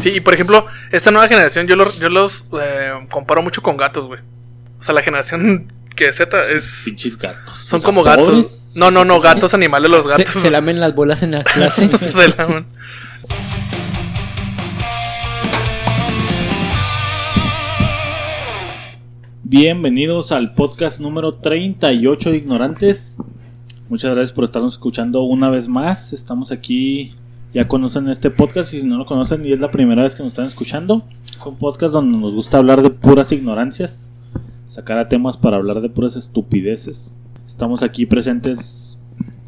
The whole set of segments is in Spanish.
Sí, y por ejemplo, esta nueva generación yo, lo- yo los eh, comparo mucho con gatos, güey. O sea, la generación que Z es... Pinches gatos. Son O sea, como pobres. gatos. No, no, no, gatos animales los Se, gatos. se lamen las bolas en la clase. Se lamen. Bienvenidos al podcast número 38 de Ignorantes. Muchas gracias por estarnos escuchando una vez más. Estamos aquí, ya conocen este podcast y si no lo conocen y es la primera vez que nos están escuchando. Es un podcast donde nos gusta hablar de puras ignorancias, sacar a temas para hablar de puras estupideces. Estamos aquí presentes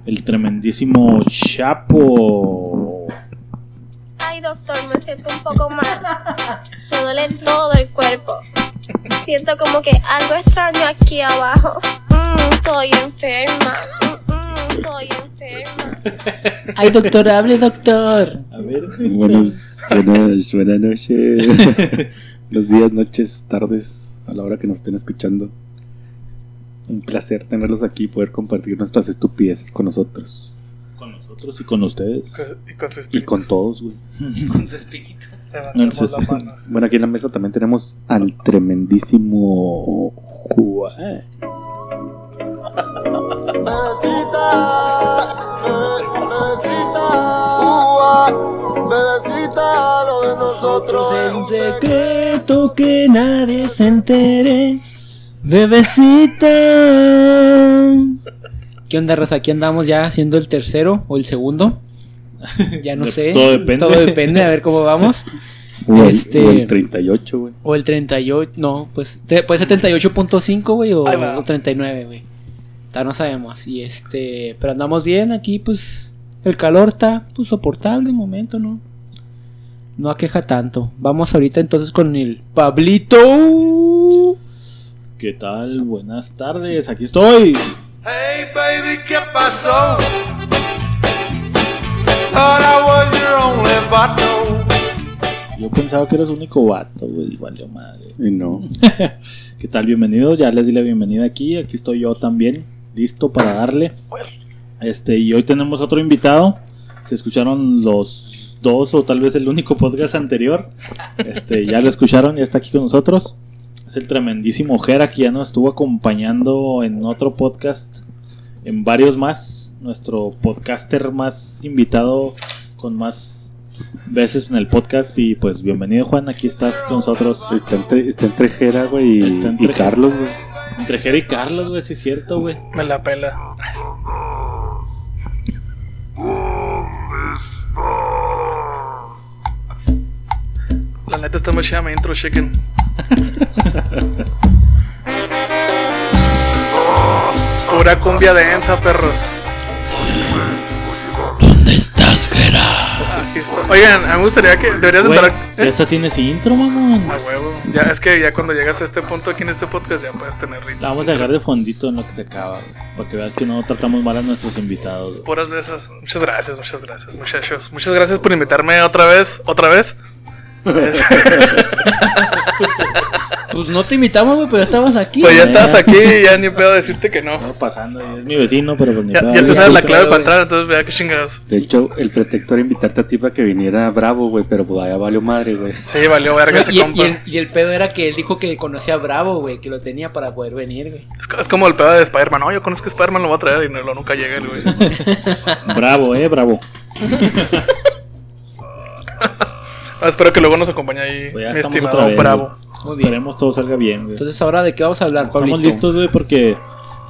el tremendísimo Chapo. Ay, doctor, me siento un poco mal. Me duele todo el cuerpo. Siento como que algo extraño aquí abajo. Mm, estoy enferma. Estoy enferma. Ay, doctor, hable, doctor. A ver. Buenos, buenas, buenas noches. Los días, noches, tardes, a la hora que nos estén escuchando. Un placer tenerlos aquí y poder compartir nuestras estupideces con nosotros. Con nosotros y con ustedes. Y con su Y espíritu. con todos, güey. Con su. Levantemos Entonces-. Bueno, aquí en la mesa también tenemos al tremendísimo Juan. Bebecita, lo de nosotros Es un secreto que nadie se entere. Bebecita. ¿Qué onda, raza? Aquí andamos ya haciendo el tercero o el segundo. Ya no sé. todo depende. Todo depende, a ver cómo vamos. O el- Este- o el 38, güey. O el 38, no, pues puede ser 38.5, güey, o, o 39, güey. Todavía no sabemos. Y este, pero andamos bien aquí, pues el calor está pues soportable de momento, ¿no? No aqueja tanto. Vamos ahorita entonces con el Pablito. ¿Qué tal? Buenas tardes, aquí estoy. Hey baby, ¿qué pasó? Thought I was your only vato. Yo pensaba que eras único vato, güey, valió madre. Y no. ¿Qué tal? Bienvenidos, ya les di la bienvenida aquí, aquí estoy yo también, listo para darle. Este, y hoy tenemos otro invitado. Se escucharon los dos o tal vez el único podcast anterior. Este, ya lo escucharon, ya está aquí con nosotros. Es el tremendísimo Jera que ya nos estuvo acompañando en otro podcast, en varios más. Nuestro podcaster más invitado con más veces en el podcast. Y pues bienvenido Juan, aquí estás con nosotros. Está entre, está entre Jera, güey, y, Carlos, güey. Entre Jera y Carlos, güey, sí es cierto, güey. Me la pela. La neta está muy chida mi intro, chicken. Pura cumbia densa, perros. Oigan, a mí me gustaría que deberías de Güey, entrar. ya esta tienes intro, mamón. A huevo. Ya, es que ya cuando llegas a este punto aquí en este podcast ya puedes tener ritmo. La vamos a dejar de fondito en lo que se acaba, güey, para que veas que no tratamos mal a nuestros invitados. güey. Puras de esas. Muchas gracias, muchas gracias, muchachos. Muchas gracias por invitarme otra vez. ¿Otra vez? Es- Pues no te invitamos, güey, pero ya estabas aquí. pues ya estás aquí y ya ni puedo decirte que no. No pasando, es mi vecino, pero pues ni Ya, pedo, ya te güey. sabes la clave para entrar, entonces vea qué chingados. De hecho, el pretexto era invitarte a ti para que viniera Bravo, güey, pero pues allá valió madre, güey. Sí, valió verga ese Y, y compa. el, y el pedo era que él dijo que conocía a Bravo, güey, que lo tenía para poder venir, güey. Es, co- es como el pedo de Spider-Man. No, yo conozco a Spider-Man, lo voy a traer y no, lo nunca llega el güey. Bravo, eh, bravo. Ah, espero que luego nos acompañe ahí, Pues mi estimado vez, Muy bien. Esperemos todo salga bien, güey. Entonces, ¿ahora de qué vamos a hablar, Pablito? Estamos listos, güey, porque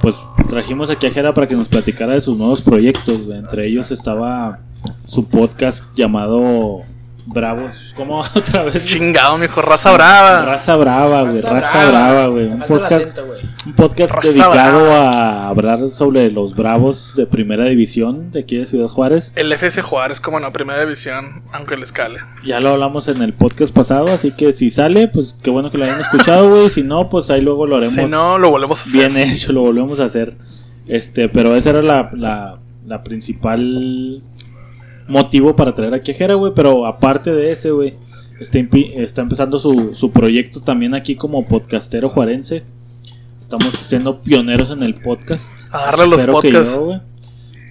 pues trajimos aquí a Jera para que nos platicara de sus nuevos proyectos, güey. Entre ellos estaba su podcast llamado Bravos. ¿Cómo otra vez? Chingado, mijo, raza brava. Raza Brava, güey. Raza Brava, güey. Un podcast, acento, güey. un podcast Raza dedicado Brava. a hablar sobre los Bravos de primera división de aquí de Ciudad Juárez. El FC Juárez como en la primera división, aunque le escale. Ya lo hablamos en el podcast pasado, así que si sale, pues qué bueno que lo hayan escuchado, güey. Si no, pues ahí luego lo haremos Si no, lo volvemos a hacer. bien hecho, lo volvemos a hacer. Este, pero esa era la, la, la principal motivo para traer aquí a Jera, güey. Pero aparte de ese, güey, está, está empezando su, su proyecto también aquí como podcastero juarense. Estamos siendo pioneros en el podcast. A darle los podcasts. yo.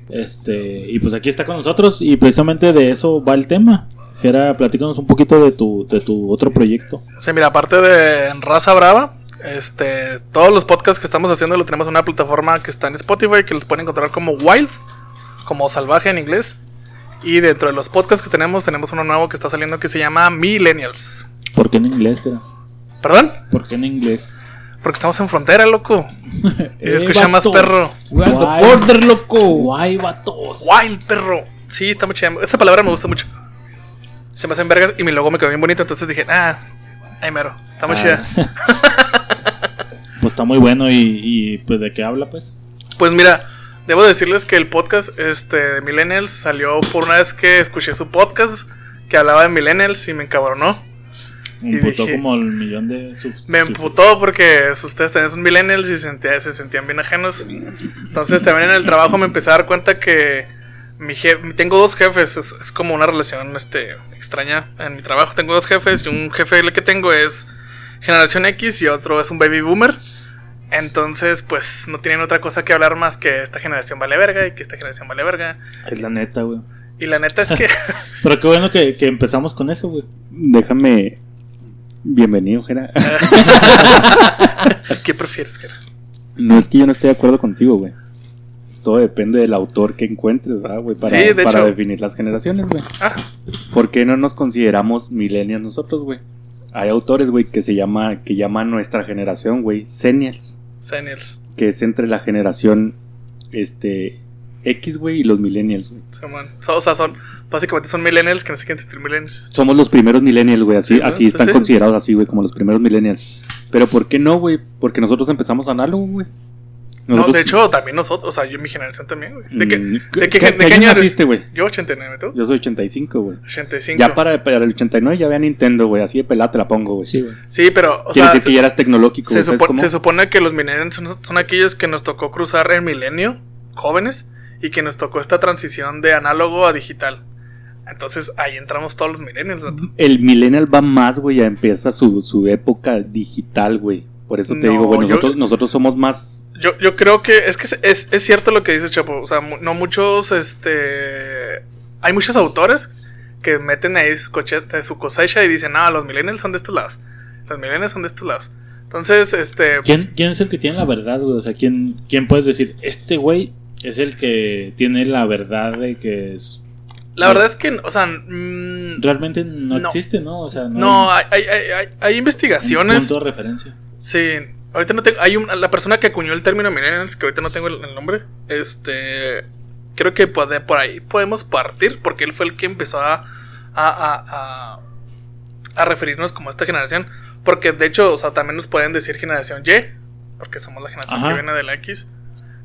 Este, y pues aquí está con nosotros y precisamente de eso va el tema. Gera, platícanos un poquito de tu, de tu otro proyecto. Sí, mira, aparte de Raza Brava, este, todos los podcasts que estamos haciendo lo tenemos en una plataforma que está en Spotify, que los pueden encontrar como Wild, como salvaje en inglés. Y dentro de los podcasts que tenemos, tenemos uno nuevo que está saliendo que se llama Millennials. ¿Por qué en inglés? ¿Perdón? ¿Por qué en inglés? Porque estamos en frontera, loco. Y se Eh, escucha más perro. Guay. border, loco. Guay, vatos. Wild, perro. Sí, está muy chida. Esta palabra me gusta mucho. Se me hacen vergas y mi logo me quedó bien bonito. Entonces dije, ah, ay mero. Está muy Ah. chida. Pues está muy bueno y, y, pues de qué habla pues. Pues mira, debo decirles que el podcast este, de Millennials salió por una vez que escuché su podcast que hablaba de Millennials y me encabronó. Me dije- como el millón de subs. Me emputó porque ustedes también son Millennials y sentía- se sentían bien ajenos. Entonces también en el trabajo me empecé a dar cuenta que mi jefe, tengo dos jefes, es, es como una relación este, extraña en mi trabajo. Tengo dos jefes y un jefe el que tengo es generación X y otro es un baby boomer. Entonces, pues no tienen otra cosa que hablar más que esta generación vale verga y que esta generación vale verga. Es la neta, güey. Y la neta es que Pero qué bueno que, que empezamos con eso, güey. Déjame. Bienvenido, Jera. ¿Qué prefieres, Kera? No es que yo no esté de acuerdo contigo, güey. Todo depende del autor que encuentres, ¿verdad, güey? Para, Sí, de para hecho. definir las generaciones, güey. Ah, ¿Por qué no nos consideramos millennials nosotros, güey? Hay autores, güey, que se llama, que llaman nuestra generación, güey, Senials, Que es entre la generación, este, X, güey, y los millennials, güey. Simón. O sea, son, básicamente son millennials que no se quieren sentir millennials. Somos los primeros millennials, güey, así, Sí, así están Sí. considerados así, güey, como los primeros millennials. Pero ¿por qué no, güey? Porque nosotros empezamos análogo, güey. No, de hecho, también nosotros, o sea, yo mi generación también, güey. ¿De qué, Mm, de ¿qué- qué, de qué qué año año eres? naciste, güey? Yo 89, ¿tú? Yo soy 85, güey. 85. Ya para, para el 89 ya había Nintendo, güey, así de pelada te la pongo, güey. Sí, güey. Sí, pero, o Quiere sea, decir que ya eras tecnológico, se, supone que los millennials son, son aquellos que nos tocó cruzar el milenio, jóvenes, y que nos tocó esta transición de análogo a digital. Entonces ahí entramos todos los millennials, vato. El millennial va más, güey, ya empieza su, su época digital, güey. Por eso te No, digo, yo- nosotros, nosotros somos más... Yo, yo creo que es que es, es, es cierto lo que dice Chapo. O sea, no muchos, este... Hay muchos autores que meten ahí su, cochete, su cosecha y dicen, ah, los millennials son de estos lados. Los millennials son de estos lados. Entonces, este... ¿Quién, ¿Quién es el que tiene la verdad, güey? O sea, ¿quién, ¿quién puedes decir? Este güey es el que tiene la verdad de que es... La verdad es que, o sea... mm, Realmente no, No. existe, ¿no? O sea, no, no, hay hay, hay, hay, hay un investigaciones. punto de referencia. Sí, ahorita no tengo. Hay un- la persona que acuñó el término millennials, que ahorita no tengo el, el nombre. Este. Creo que puede- por ahí podemos partir, porque él fue el que empezó a. a, a, a, a referirnos como a esta generación. Porque de hecho, o sea, también nos pueden decir generación Y, porque somos la generación Ajá. que viene de la X.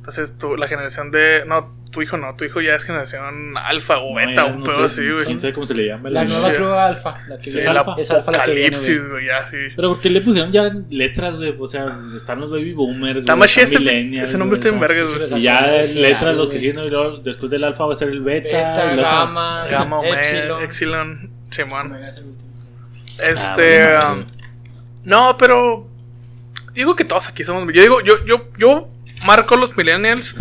Entonces, tú, la generación de. No, tu hijo no, tu hijo ya es generación alfa o No, beta, un no pedo sé, así, güey. ¿Quién sabe cómo se le llama? La nueva prueba alfa. La que Sí, es alfa. Es alfa la que viene, güey. ya, sí. Pero ¿por qué le pusieron ya letras, güey? O sea, están los baby boomers, Está güey, ese, millennials, ese nombre está en güey, vergas, güey. Y ya letras los que siguen después del alfa va a ser el beta, Beta, gamma, Gamma, Omega, Epsilon. Epsilon, Simón. Este. Ah, um, no, pero. Digo que todos aquí somos. Yo digo, yo, yo, yo marco los millennials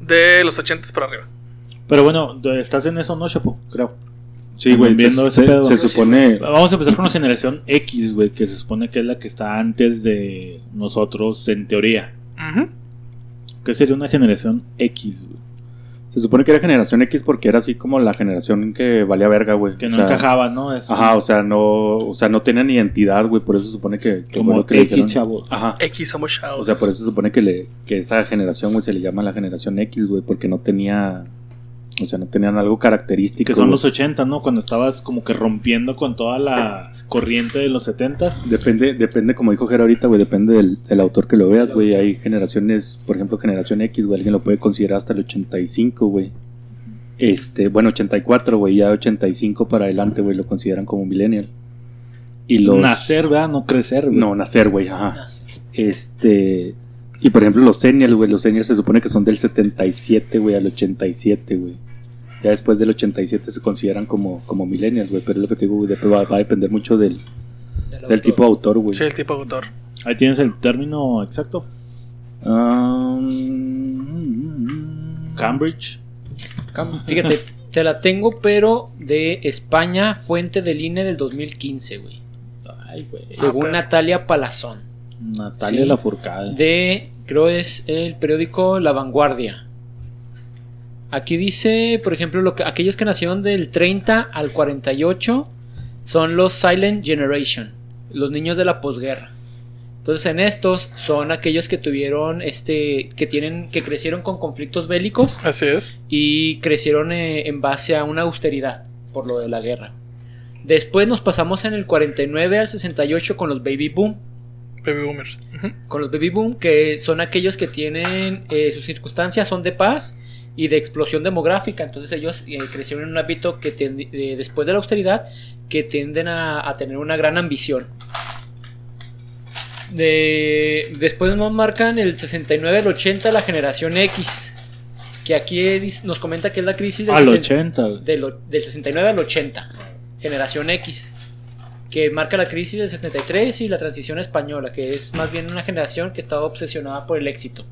de los 80 para arriba. Pero bueno, estás en eso, ¿no, Chapo? Creo. Sí, güey, Viendo se, ese pedo. se supone... Vamos a empezar con la generación X, güey, que se supone que es la que está antes de nosotros en teoría. Ujú. ¿Qué sería una generación X, güey? Se supone que era generación X porque era así como la generación que valía verga, güey. Que O no sea, encajaba, ¿no? Ajá, o sea, no, o sea, no tenía ni identidad, güey, por eso se supone que, que como lo que X, dijeron. chavo. Ajá. X somos chavos. O sea, por eso se supone que le que esa generación, güey, se le llama la generación X, güey, porque no tenía o sea, no tenían algo característico. Que son los 80, ¿no? Cuando estabas como que rompiendo con toda la corriente de los 70. Depende, depende, como dijo Jera ahorita, güey, depende del, del autor que lo veas, güey. Hay generaciones, por ejemplo, generación X, güey, alguien lo puede considerar hasta el 85, güey. Este, bueno, 84, güey, ya 85 para adelante, güey, lo consideran como millennial. Y los... Nacer, ¿verdad? No crecer, güey. No, nacer, güey, ajá. Este... Y por ejemplo, los seniors, güey, los seniors se supone que son del 77, güey, al 87, güey. Ya después del 87 se consideran como, como millennials, güey, pero es lo que te digo, güey, va, va a depender mucho del, del tipo de autor, güey. Sí, el tipo de autor. Ahí tienes el término exacto. Um, Cambridge. Cam- Fíjate, Te la tengo, pero de España, fuente del INE del 2015, güey. Ay, güey. Según pero- Natalia Palazón. Natalia Sí. la Furcada. De, creo es el periódico La Vanguardia. Aquí dice, por ejemplo, lo que, aquellos que nacieron del 30 al 48 son los Silent Generation, los niños de la posguerra. Entonces en estos son aquellos que tuvieron, este, que tienen, que crecieron con conflictos bélicos Así es. y crecieron eh, en base a una austeridad por lo de la guerra. Después nos pasamos en el 49 al 68 con los baby boom, Baby boomers. Con los baby boom que son aquellos que tienen eh, sus circunstancias son de paz y de explosión demográfica, entonces ellos eh, crecieron en un ámbito que eh, después de la austeridad que tienden a, a tener una gran ambición. De, después nos marcan el 69 al 80 la generación X, que aquí nos comenta que es la crisis del Al 70 80. güey. del, del 69 al 80, generación X, que marca la crisis del 73 y la transición española, que es más bien una generación que estaba obsesionada por el éxito.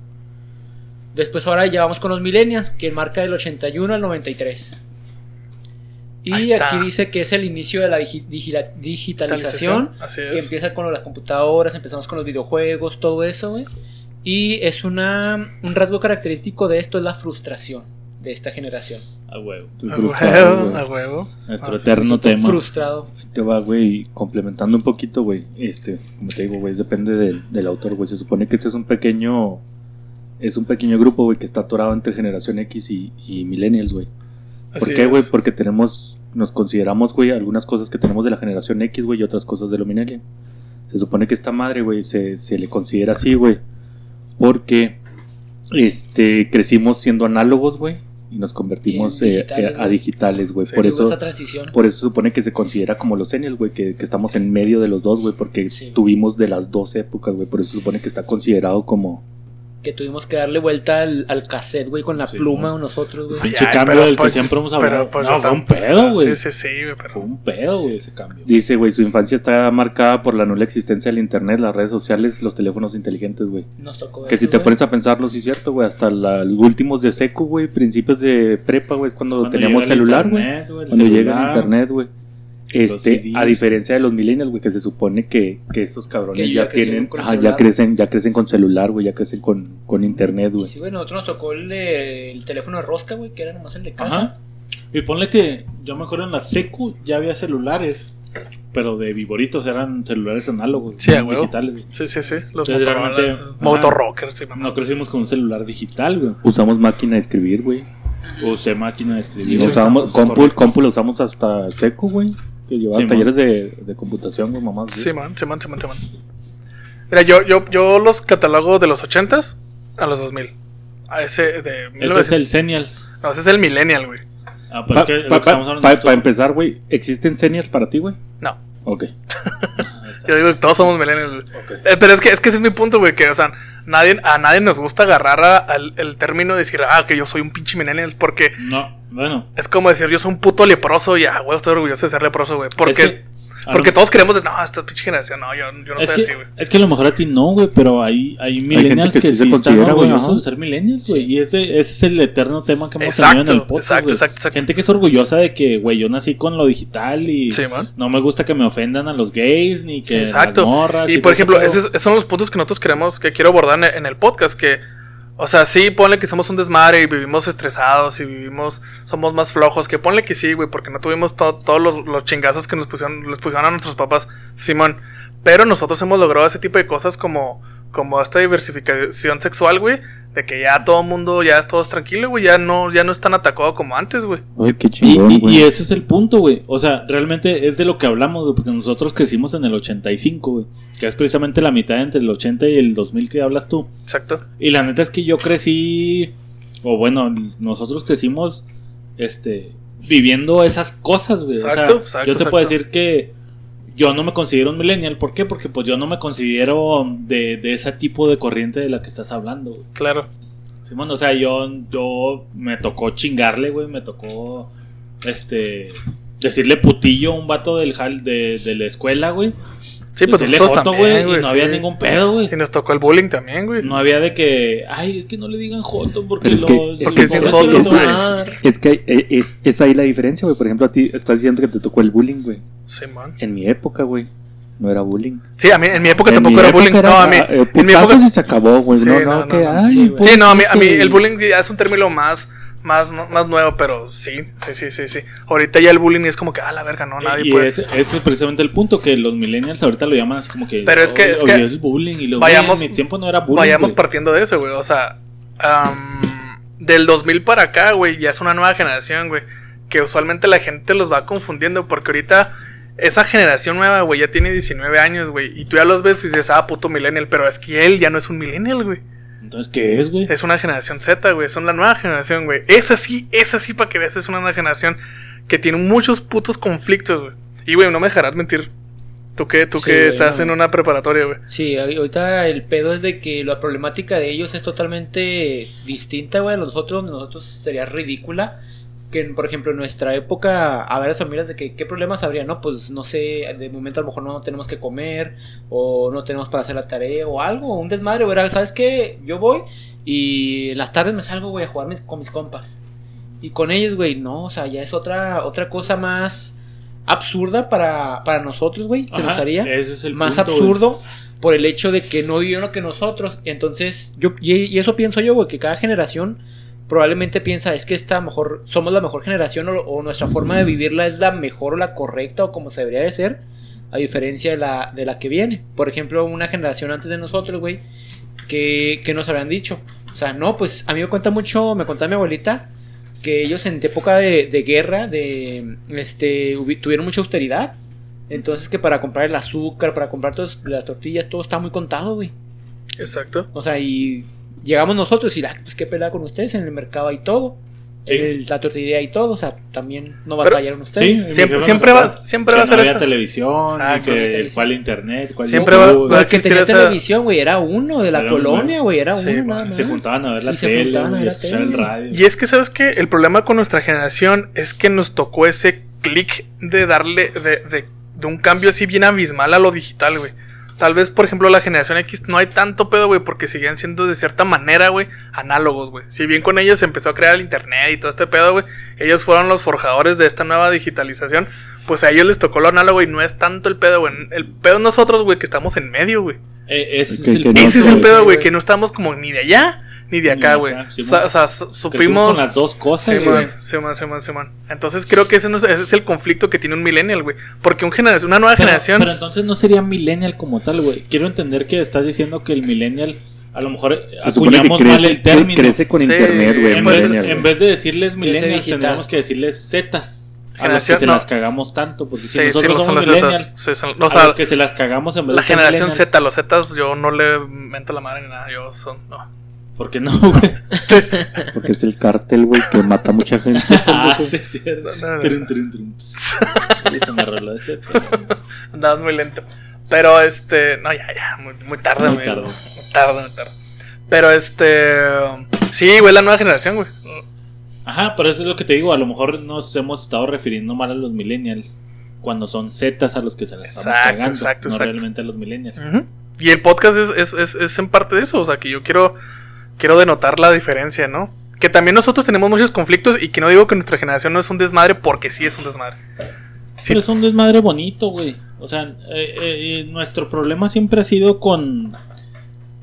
Después ahora ya vamos con los millennials, que marca del 81 al 93. Ahí Y aquí dice que es el inicio de la digi- digitalización, Así que es. empieza con las computadoras, empezamos con los videojuegos, todo eso, güey. Y es una, un rasgo característico de esto es la frustración de esta generación. A huevo. A frustrado, huevo, a huevo. Nuestro Ah, eterno tema. Frustrado. Te va, güey, complementando un poquito, güey. Este, como te digo, güey, depende del, del autor, güey. Se supone que este es un pequeño. Es un pequeño grupo, güey, que está atorado entre generación X y, y millennials, güey. ¿Por Así qué, güey? Porque tenemos. Nos consideramos, güey, algunas cosas que tenemos de la generación X, güey, y otras cosas de lo millennial. Se supone que esta madre, güey, se, se le considera así, güey. Porque. Este, crecimos siendo análogos, güey. Y nos convertimos Y eh, digitales, eh, a digitales, güey. Sí, Por eso. esa transición. Por eso se supone que se considera como los seniors, güey, que, que estamos en medio de los dos, güey, porque Sí. tuvimos de las dos épocas, güey, por eso se supone que está considerado como... Que tuvimos que darle vuelta al, al cassette, güey, con la Sí, pluma güey. nosotros, güey. Pinche cambio pero del que pues- siempre hemos Pero, hablado. pues, no, fue un pedo, güey. Sí, sí, sí, güey, pero. Fue un pedo, güey, ese cambio. Dice, güey, su infancia está marcada por la nula existencia del internet, las redes sociales, los teléfonos inteligentes, güey. Nos tocó Que eso, si te güey. pones a pensarlo, sí es cierto, güey, hasta la- los últimos de seco, güey, principios de prepa, güey, es cuando, Cuando teníamos llega el celular, güey. internet, güey, el Cuando llega el internet, güey. Este, a diferencia de los millennials, güey, que se supone que, que estos cabrones Que ya, tienen, ajá, ya crecen, ya crecen con celular, güey, ya crecen con, con internet, güey. Sí, güey, nosotros nos tocó el, de- el teléfono de rosca, güey, que era nomás el de casa. Ajá. Y ponle que yo me acuerdo en la secu ya había celulares, pero de viboritos eran celulares análogos, Sí, no digitales. güey. Sí, sí, sí. Los Entonces, realmente, Motorrockers, sí, mamá. No crecimos con un celular digital, güey. Usamos máquina de escribir, güey. Usé máquina de escribir. sí, Usábamos, usamos compu, compu lo usamos hasta seco, güey. Que llevaba Sí, talleres de, de computación, güey, mamás. güey. Simón, Simón, Simón, Simón. Mira, yo, yo, yo los catalogo de los 80s a los 2000. A ese de. Ese 1900. es el Senials. No, ese es el Millennial, güey. Ah, pero Pa- es que lo pa- Para empezar, güey, ¿existen seniors para ti, güey? No. Ok. Yo digo que todos somos Millennials, güey. Eh, pero es que, es que ese es mi punto, güey. Que, o sea, nadie, a nadie nos gusta agarrar a- al el término de decir, ah, que yo soy un pinche Millennial. Porque No, bueno. es como decir, yo soy un puto leproso y, ah, güey, estoy orgulloso de ser leproso, güey. Porque, es que, a porque todos queremos, de, no, esta pinche generación, no, yo, yo no es, soy que, así, güey. es que a lo mejor a ti no, güey, pero hay, hay millennials que que, sí se están orgullosos de ser millennials, güey. Sí. Y ese, ese es el eterno tema que hemos Exacto, tenido en el podcast, exacto, exacto, exacto. Gente que es orgullosa de que, güey, yo nací con lo digital y Sí, no me gusta que me ofendan a los gays ni que Exacto. las morras. Y por ejemplo, esos, esos son los puntos que nosotros queremos, que quiero abordar en, en el podcast, que, o sea, sí, ponle que somos un desmadre y vivimos estresados y vivimos, somos más flojos, que ponle que sí, güey, porque no tuvimos to- todos los, los chingazos que nos pusieron, les pusieron a nuestros papás, Simón. Pero nosotros hemos logrado ese tipo de cosas como, como esta diversificación sexual, güey, de que ya todo el mundo, ya todo es tranquilo, güey, ya no, ya no es tan atacado como antes, güey. Ay, qué Y, chingón, y- güey. y ese es el punto, güey. O sea, realmente es de lo que hablamos, güey, porque nosotros crecimos en el 85, güey. Que es precisamente la mitad entre el 80 y el 2000 que hablas tú. Exacto. Y la neta es que yo crecí, o bueno, nosotros crecimos, este, viviendo esas cosas, güey. O sea, Exacto, exacto, yo te puedo exacto. decir que yo no me considero un millennial. ¿Por qué? Porque pues yo no me considero de, de ese tipo de corriente de la que estás hablando, güey. Claro. Simón, o sea, yo, yo me tocó chingarle, güey, me tocó, este, decirle putillo a un vato del de, de la escuela, güey. Sí, pues Decirle nosotros joto, también, güey, y no había ningún pedo, güey. Y nos tocó el bullying también, güey. No había de que, ay, es que no le digan joto porque Pero es que- los... Porque es los- los-. Es que eh, es, es ahí la diferencia, güey. Por ejemplo, a ti estás diciendo que te tocó el bullying, güey. Sí, man. En mi época, güey, no era bullying. Sí, a mí, en mi época En tampoco mi era época bullying. no, a mí. eh, en mi época. se acabó, güey. Sí, no, no, no, no, que, no. ay, Sí. Sí, no, a mí, a mí el bullying ya es un término más, más, no- más nuevo, pero sí, sí, sí, sí, sí. Ahorita ya el bullying es como que, ah, la verga, no, nadie y puede. ese, ese es precisamente el punto, que los millennials ahorita lo llaman así como que... Pero es que- "Oye, es que- es bullying. Y lo, Vayamos- en mi tiempo no era bullying. Vayamos güey". partiendo de eso, güey. O sea, am, del 2000 para acá, güey, ya es una nueva generación, güey. Que usualmente la gente los va confundiendo porque ahorita esa generación nueva, güey, ya tiene 19 años, güey. Y tú ya los ves y dices, ah, puto millennial. Pero es que él ya no es un millennial, güey. Entonces, ¿qué es, güey? Es una generación Z, güey. Son la nueva generación, güey. Esa sí, esa sí, para que veas, es una nueva generación que tiene muchos putos conflictos, güey. Y, güey, no me dejarás mentir. Tú que, tú Sí, güey, estás no. en una preparatoria, güey. Sí, ahorita el pedo es de que la problemática de ellos es totalmente distinta, güey, a nosotros, nosotros sería ridícula. Que, por ejemplo, en nuestra época, a ver las familias de que qué problemas habría, ¿no? Pues no sé, de momento a lo mejor no tenemos que comer, o no tenemos para hacer la tarea, o algo, un desmadre, güey. Era, ¿Sabes qué? Yo voy y en las tardes me salgo, güey, a jugar mis- con mis compas. Y con ellos, güey, no, o sea, ya es otra, otra cosa más absurda para, para nosotros, güey, se nos haría Ese es el más punto, absurdo por el hecho de que no vivieron lo que nosotros. Entonces, yo y, y eso pienso yo, güey, que cada generación probablemente piensa, es que esta mejor somos la mejor generación o, o nuestra forma de vivirla es la mejor o la correcta o como se debería de ser, a diferencia de la de la que viene. Por ejemplo, una generación antes de nosotros, güey, que, que nos habrían dicho, o sea, no, pues a mí me cuenta mucho, me contaba mi abuelita que ellos en época de, de guerra, de este, tuvieron mucha austeridad. Entonces que para comprar el azúcar, para comprar todas las tortillas, todo está muy contado, güey. Exacto. O sea, y llegamos nosotros y, ah, pues qué pelea con ustedes en el mercado y todo. Sí. El- la tortillería y todo, o sea, también no batallaron Sí, ustedes. mi Siempre- siempre va- siempre que va a ser no había televisión, Exacto, y sí. que cuál internet, cuál Siempre YouTube, va- va a el que existir tenía esa- televisión, güey, era uno de la Era colonia, güey, era Sí, uno güey, nada más. Se juntaban a ver la Y se tele, a y la escuchar el radio. Y es que, ¿sabes qué? El problema con nuestra generación es que nos tocó ese clic de darle, de, de, de un cambio así bien abismal a lo digital, güey. Tal vez, por ejemplo, la generación X no hay tanto pedo, güey, porque siguen siendo de cierta manera, güey, análogos, güey. Si bien con ellos se empezó a crear el internet y todo este pedo, güey, ellos fueron los forjadores de esta nueva digitalización, pues a ellos les tocó lo análogo y no es tanto el pedo, güey. El pedo nosotros, güey, que estamos en medio, güey. Eh, ese es el no es el pedo, güey. que no estamos como ni de allá ni de acá, güey. O sí, sea, o supimos... con las dos cosas, Sí, güey. man, sí, man, sí, man, sí, man. Entonces creo que ese, no es, ese es el conflicto que tiene un millennial, güey. Porque un generación, una nueva Pero, generación... pero entonces no sería millennial como tal, güey. Quiero entender que estás diciendo que el millennial, a lo mejor acuñamos mal el término. crece con Sí, internet, güey. en, vez, en de decirles millennials, tendríamos que decirles zetas. A los que se no. las cagamos tanto. Porque si sí, sí, nosotros no son somos las millennials. Sí, son- o a sea, los que se las cagamos en vez la de generación. Z, los Zetas, yo no le mento la madre ni nada. Yo son. No. ¿Por qué no, güey? Porque es el cártel, güey, que mata a mucha gente. ah, sí, es cierto. No, no, Trin, trin, trin. Se me arregló ese. Andabas muy lento. Pero este. No, ya, ya. Muy, muy tarde, Muy güey. tarde. Muy tarde, muy tarde. Pero este. Sí, güey, la nueva generación, güey. Ajá, pero eso es lo que te digo. A lo mejor nos hemos estado refiriendo mal a los millennials. Cuando son zetas a los que se las estamos Exacto, cagando. exacto, no exacto. realmente a los millennials. Y el podcast es, es, es, es en parte de eso. O sea, que yo quiero. Quiero denotar la diferencia, ¿no? Que también nosotros tenemos muchos conflictos y que no digo que nuestra generación no es un desmadre porque sí es un desmadre. Sí. Pero es un desmadre bonito, güey. O sea, eh, eh, nuestro problema siempre ha sido con,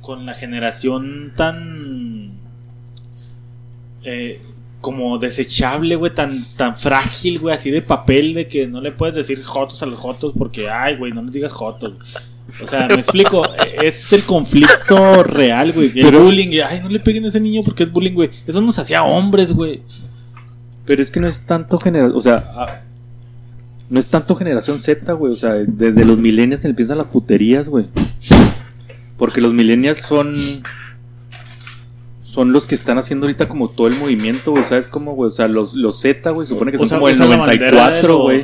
con la generación tan... eh, como desechable, güey, tan, tan frágil, güey, así de papel, de que no le puedes decir jotos a los jotos porque, ay, güey, no les digas jotos. O sea, me explico, eh, es el conflicto real, güey. El Pero- bullying, ay, no le peguen a ese niño porque es bullying, güey. Eso nos hacía hombres, güey. Pero es que no es tanto generación, o sea, ah, no es tanto generación Z, güey, o sea, desde los millennials empiezan las puterías, güey. Porque los millennials son son los que están haciendo ahorita como todo el movimiento, güey, ¿sabes cómo, güey? O sea, los, los Z, güey, supone que son como el usan la bandera de 94, güey.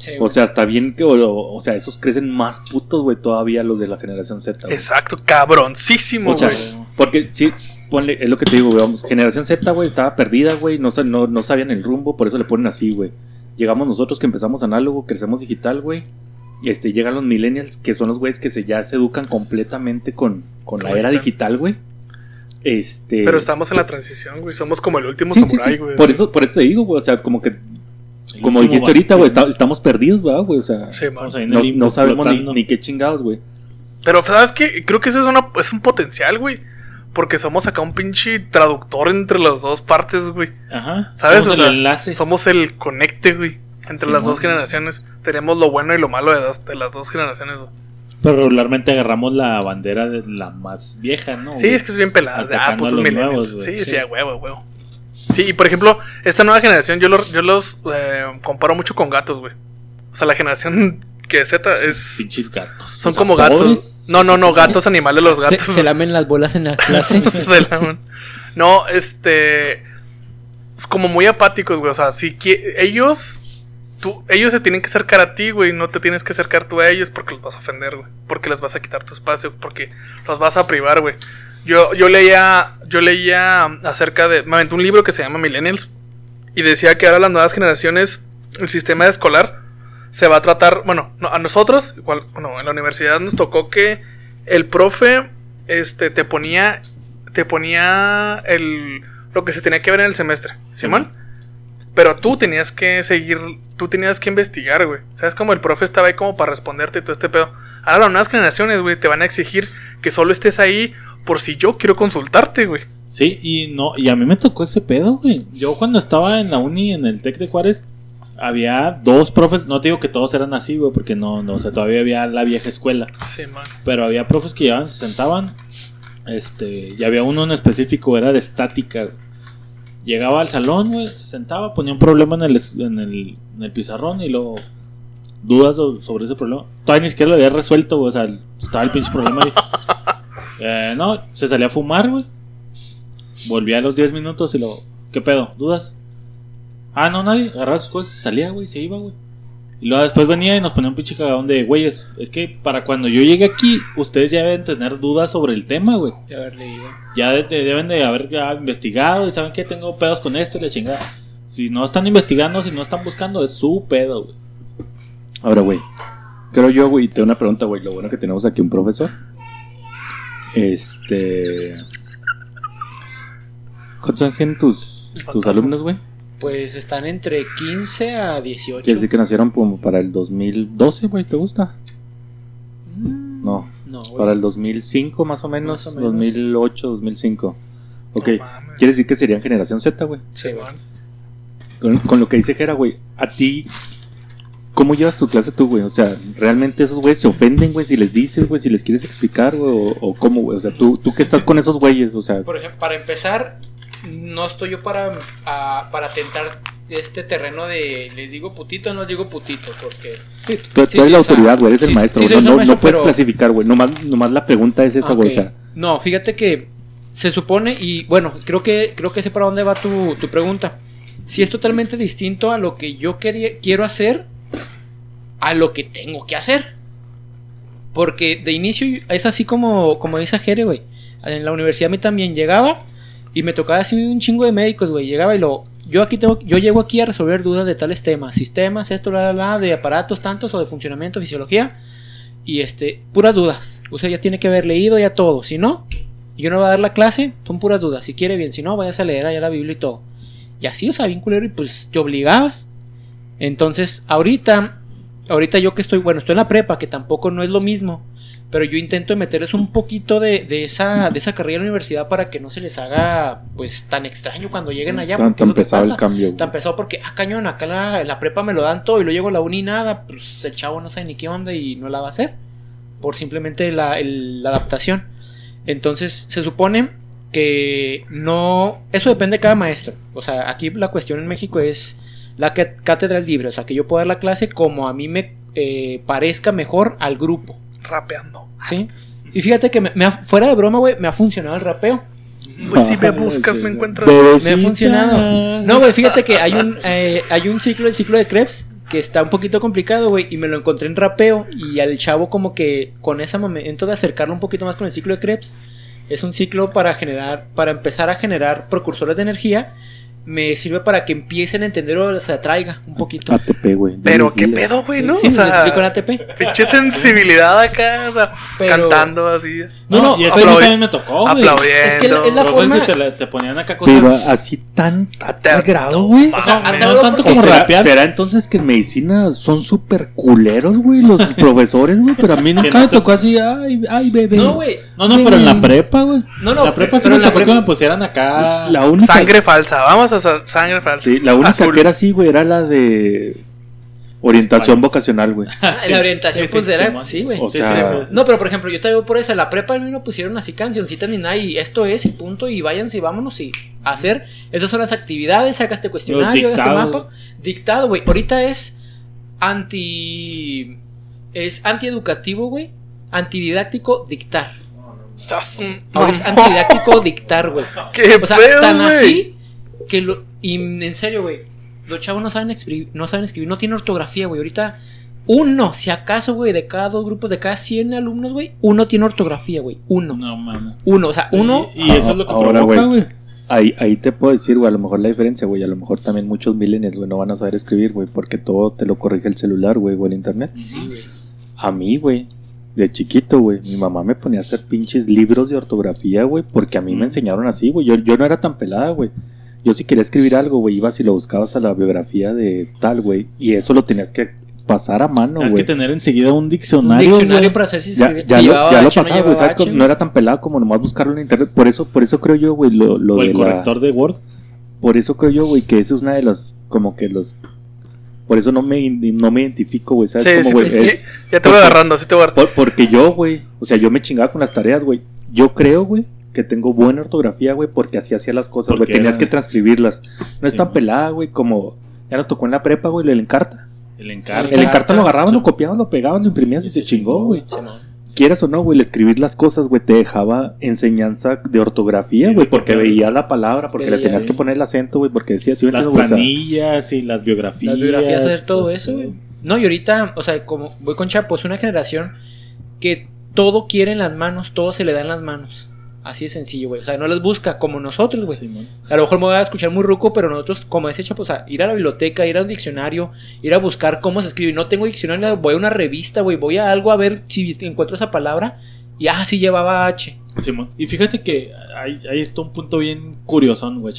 Sí, O sea, está bien que, o, o sea, esos crecen más putos, güey, todavía los de la generación Z. Exacto, cabroncísimo, O sea, güey. Porque sí, ponle, es lo que te digo, güey, vamos, generación Z, güey, estaba perdida, güey, no, no, no sabían el rumbo, por eso le ponen así, güey. Llegamos nosotros que empezamos análogo, crecemos digital, güey. este, llegan los millennials, que son los güeyes que se, ya se educan completamente con, con la era digital. digital, güey. Este... Pero estamos en la transición, güey. Somos como el último Sí, sí, samurái, sí. güey. Por eso, por eso te digo, güey, o sea, como que, como dijiste ahorita, güey, está- estamos perdidos, ¿verdad, güey? O sea, Sí, man. No, sabemos ni, qué chingados, güey. Pero, ¿sabes qué? Creo que eso es, una, es un potencial, güey. Porque somos acá un pinche traductor entre las dos partes, güey. Ajá. ¿Sabes? Somos O sea, el enlace. Somos el conecte, güey. Entre Sí, las dos generaciones. Tenemos lo bueno y lo malo de, las dos generaciones, güey. Pero regularmente agarramos la bandera de la más vieja, ¿no? Sí, güey? es que es bien pelada. Ah, putos güey. sí, sí, Sí. a huevo, a huevo. Sí, y por ejemplo, esta nueva generación yo, lo- yo los eh, comparo mucho con gatos, güey. O sea, la generación que Z es... Pinches gatos. Son O sea, como gatos. pobres. No, no, no, gatos animales los Se, gatos. se lamen las bolas en la clase. Se lamen. No, este. Es como muy apáticos, güey. O sea, si qui- ellos. Tú, ellos se tienen que acercar a ti, güey. No te tienes que acercar tú a ellos porque los vas a ofender, güey. Porque les vas a quitar tu espacio. Porque los vas a privar, güey. Yo, yo leía. Yo leía acerca de. Me un libro que se llama Millennials. Y decía que ahora las nuevas generaciones. El sistema escolar. Se va a tratar. Bueno, no, a nosotros. Igual, bueno, en la universidad nos tocó que. El profe. Este. Te ponía te ponía el lo que se tenía que ver en el semestre, ¿Simón? Pero tú tenías que seguir, tú tenías que investigar, güey. ¿Sabes cómo el profe estaba ahí como para responderte y todo este pedo? Ahora las nuevas generaciones, güey, te van a exigir que solo estés ahí por si yo quiero consultarte, güey. Sí, y no, y a mí me tocó ese pedo, güey. Yo cuando estaba en la uni, en el TEC de Juárez, había dos profes, no te digo que todos eran así, güey, porque no, no, o sea, todavía había la vieja escuela. Simón. Pero había profes que llegaban, se sentaban, este, y había uno en específico, era de estática. güey. Llegaba al salón, güey, se sentaba, ponía un problema en el, en el, en el pizarrón y luego dudas so- sobre ese problema. Todavía ni siquiera lo había resuelto, güey, o sea, estaba el pinche problema ahí. Eh, no, se salía a fumar, güey. Volvía a los 10 minutos y luego, ¿qué pedo? ¿Dudas? Ah, no, nadie. Agarraba sus cosas, se salía, güey, se iba, güey. Y luego después venía y nos ponía un pinche cagadón de, güeyes, es que para cuando yo llegue aquí, ustedes ya deben tener dudas sobre el tema, güey. De haber leído. Ya de- de- deben de haber ya investigado y saben que tengo pedos con esto y la chingada. Si no están investigando, si no están buscando, es su pedo, güey. Ahora, güey, creo yo, güey, tengo una pregunta, güey. Lo bueno que tenemos aquí un profesor. Este. ¿Cuántos tienen tus, alumnos, güey? Pues están entre 15 a 18. Quiere decir que nacieron para el 2012, güey, ¿te gusta? Mm, No, No, para el 2005 más o menos, Más o menos. 2008, 2005. Ok, No quiere decir que serían generación Z, güey. Sí, güey. Con, con lo que dice Jera, güey, a ti, ¿cómo llevas tu clase tú, güey? O sea, ¿realmente esos güeyes se ofenden, güey, si les dices, güey, si les quieres explicar, güey, o, o cómo, güey? O sea, tú, tú que estás con esos güeyes, o sea, Por ejemplo, para empezar, no estoy yo para, a- para tentar este terreno de les digo putito o no les digo putito, porque tú, tú sí, eres sí, la autoridad, güey, eres sí, el maestro, sí, no, maestro, no puedes pero- clasificar, güey, nomás, nomás la pregunta es esa, güey, o sea, No, fíjate que se supone, y bueno, creo que, creo que sé para dónde va tu, tu pregunta. Si es totalmente distinto a lo que yo quería, quiero hacer, a lo que tengo que hacer. Porque de inicio es así como, como dice Jere, güey. En la universidad a mí también llegaba y me tocaba así un chingo de médicos, güey. Llegaba y lo. Yo aquí tengo, yo llego aquí a resolver dudas de tales temas, sistemas, esto, la, la, la, de aparatos tantos o de funcionamiento, fisiología. Y este, puras dudas. Sea, ya tiene que haber leído ya todo. Si no, yo no voy a dar la clase, son puras dudas. Si quiere bien, si no, vayas a leer allá la Biblia y todo. Y así, o sea, bien culero, y pues te obligabas. Entonces, ahorita, ahorita yo que estoy, bueno, estoy en la prepa, que tampoco no es lo mismo. Pero yo intento meterles un poquito de, de esa, de esa carrera en la universidad para que no se les haga pues tan extraño cuando lleguen allá. tan, tan pesado el pasa. cambio, güey. Tan pesado porque, ah, cañón, acá la, la prepa me lo dan todo y lo llego a la uni y nada, pues el chavo no sabe ni qué onda y no la va a hacer. Por simplemente la, el- la adaptación. Entonces, se supone que no. Eso depende de cada maestro. O sea, aquí la cuestión en México es la cátedra libre. O sea, que yo puedo dar la clase como a mí me eh, parezca mejor al grupo. Rapeando. ¿Sí? Y fíjate que me- me ha- fuera de broma, güey, me ha funcionado el rapeo. Pues si me buscas, me encuentras. Me ha funcionado. No, güey, fíjate que hay un, eh, hay un ciclo, el ciclo de Krebs, que está un poquito complicado, güey, y me lo encontré en rapeo. Y al chavo, como que con ese momento de acercarlo un poquito más con el ciclo de Krebs, es un ciclo para generar, para empezar a generar precursores de energía me sirve para que empiecen a entender o se atraiga un poquito. ATP, güey. Pero qué diles. pedo, güey, ¿no? Sí, o les explico en sea, ATP. pinche sensibilidad acá, o sea, Pero- cantando así. No, no, y eso a mí aplaudi- también me tocó, güey. Aplaudiendo. Es que la- es la forma- es que te, ponían acá cosas. Pero así tan a tal grado, güey. O sea, no tanto como ¿Será, rapear. será entonces que en medicina son súper culeros, güey, los profesores, güey? Pero a mí nunca no me te- tocó así, ay, ay, bebé. No, güey. No, no, pero en la prepa, güey. No, no, En la prepa sí me tocó que me pusieran acá. La única, Sangre falsa, vamos a sangre falsa. sí, la única Azul. que era así, güey, era la de orientación vocacional, güey. Ah, Sí. La orientación, Sí, pues era. Sí, güey. O sea. No, pero por ejemplo, yo te digo por eso, en la prepa a mí no pusieron así cancioncitas ni nada y esto es y punto y váyanse y vámonos y hacer. Esas son las actividades, haga este cuestionario, haga este mapa. Dictado, güey. Ahorita es anti... Es antieducativo, güey. Antididáctico, dictar. Ahora es antididáctico, dictar, güey. ¿Qué O sea, pedo, tan güey? así que lo... Y en serio, güey. Los chavos no saben escribir, no saben escribir, no tienen ortografía, güey. Ahorita uno, si acaso, güey, de cada dos grupos, de cada 100 alumnos, güey, uno tiene ortografía, güey. Uno. No, mames. Uno, o sea, uno... Y, y eso es lo que Ahora, provoca, güey. Ahí, ahí te puedo decir, güey, a lo mejor la diferencia, güey, a lo mejor también muchos millennials, güey, no van a saber escribir, güey, porque todo te lo corrige el celular, güey, o el internet. Sí, güey. A mí, güey, de chiquito, güey, mi mamá me ponía a hacer pinches libros de ortografía, güey, porque a mí me enseñaron así, güey. Yo, yo no era tan pelada, güey. Yo si quería escribir algo, güey, ibas y lo buscabas a la biografía de tal, güey, y eso lo tenías que pasar a mano, Tienes güey. que tener enseguida un Un diccionario. diccionario para hacer si Ya, ya si lo, ya lo H, no pasaba, güey, llevaba ¿sabes? H, No era tan pelado como nomás buscarlo en internet. Por eso, por eso creo yo, güey, lo, lo O de el la- corrector de Word. Por eso creo yo, güey, que eso es una de las, como que los... Por eso no me, no me identifico, güey, ¿sabes? Sí, Como, sí, güey, sí, es- Ya te voy porque- agarrando, sí te voy agarrando. por- porque yo, güey, o sea, yo me chingaba con las tareas, güey. Yo creo, güey, que tengo buena ortografía, güey, porque así hacía las cosas, güey. Tenías era- que transcribirlas. No es Sí, tan pelada, güey, como... Ya nos tocó en la prepa, güey, el encarta. El encargo. El encarta lo agarrabas, Sí. lo copiabas, lo pegabas, lo imprimías y Y se se chingó, güey. Quieras o no, güey, el escribir las cosas, güey, te dejaba enseñanza de ortografía, güey, porque veía la palabra, porque le tenías sí. que poner el acento, güey, porque decía, sí, Las? O sea, planillas y las biografías. Las biografías, hacer todo eso, güey. No, y ahorita, o sea, como voy con Chapo, es una generación que todo quiere en las manos, todo se le da en las manos. Así de sencillo, güey. O sea, no les busca como nosotros, güey. A lo mejor me voy a escuchar muy ruco, pero nosotros, como ese Chapo, o sea, ir a la biblioteca, ir al diccionario, ir a buscar cómo se escribe. No tengo diccionario, voy a una revista, güey, voy a algo a ver si encuentro esa palabra. Y ah, sí llevaba H. Simón. Y fíjate que ahí, ahí está un punto bien curioso, güey.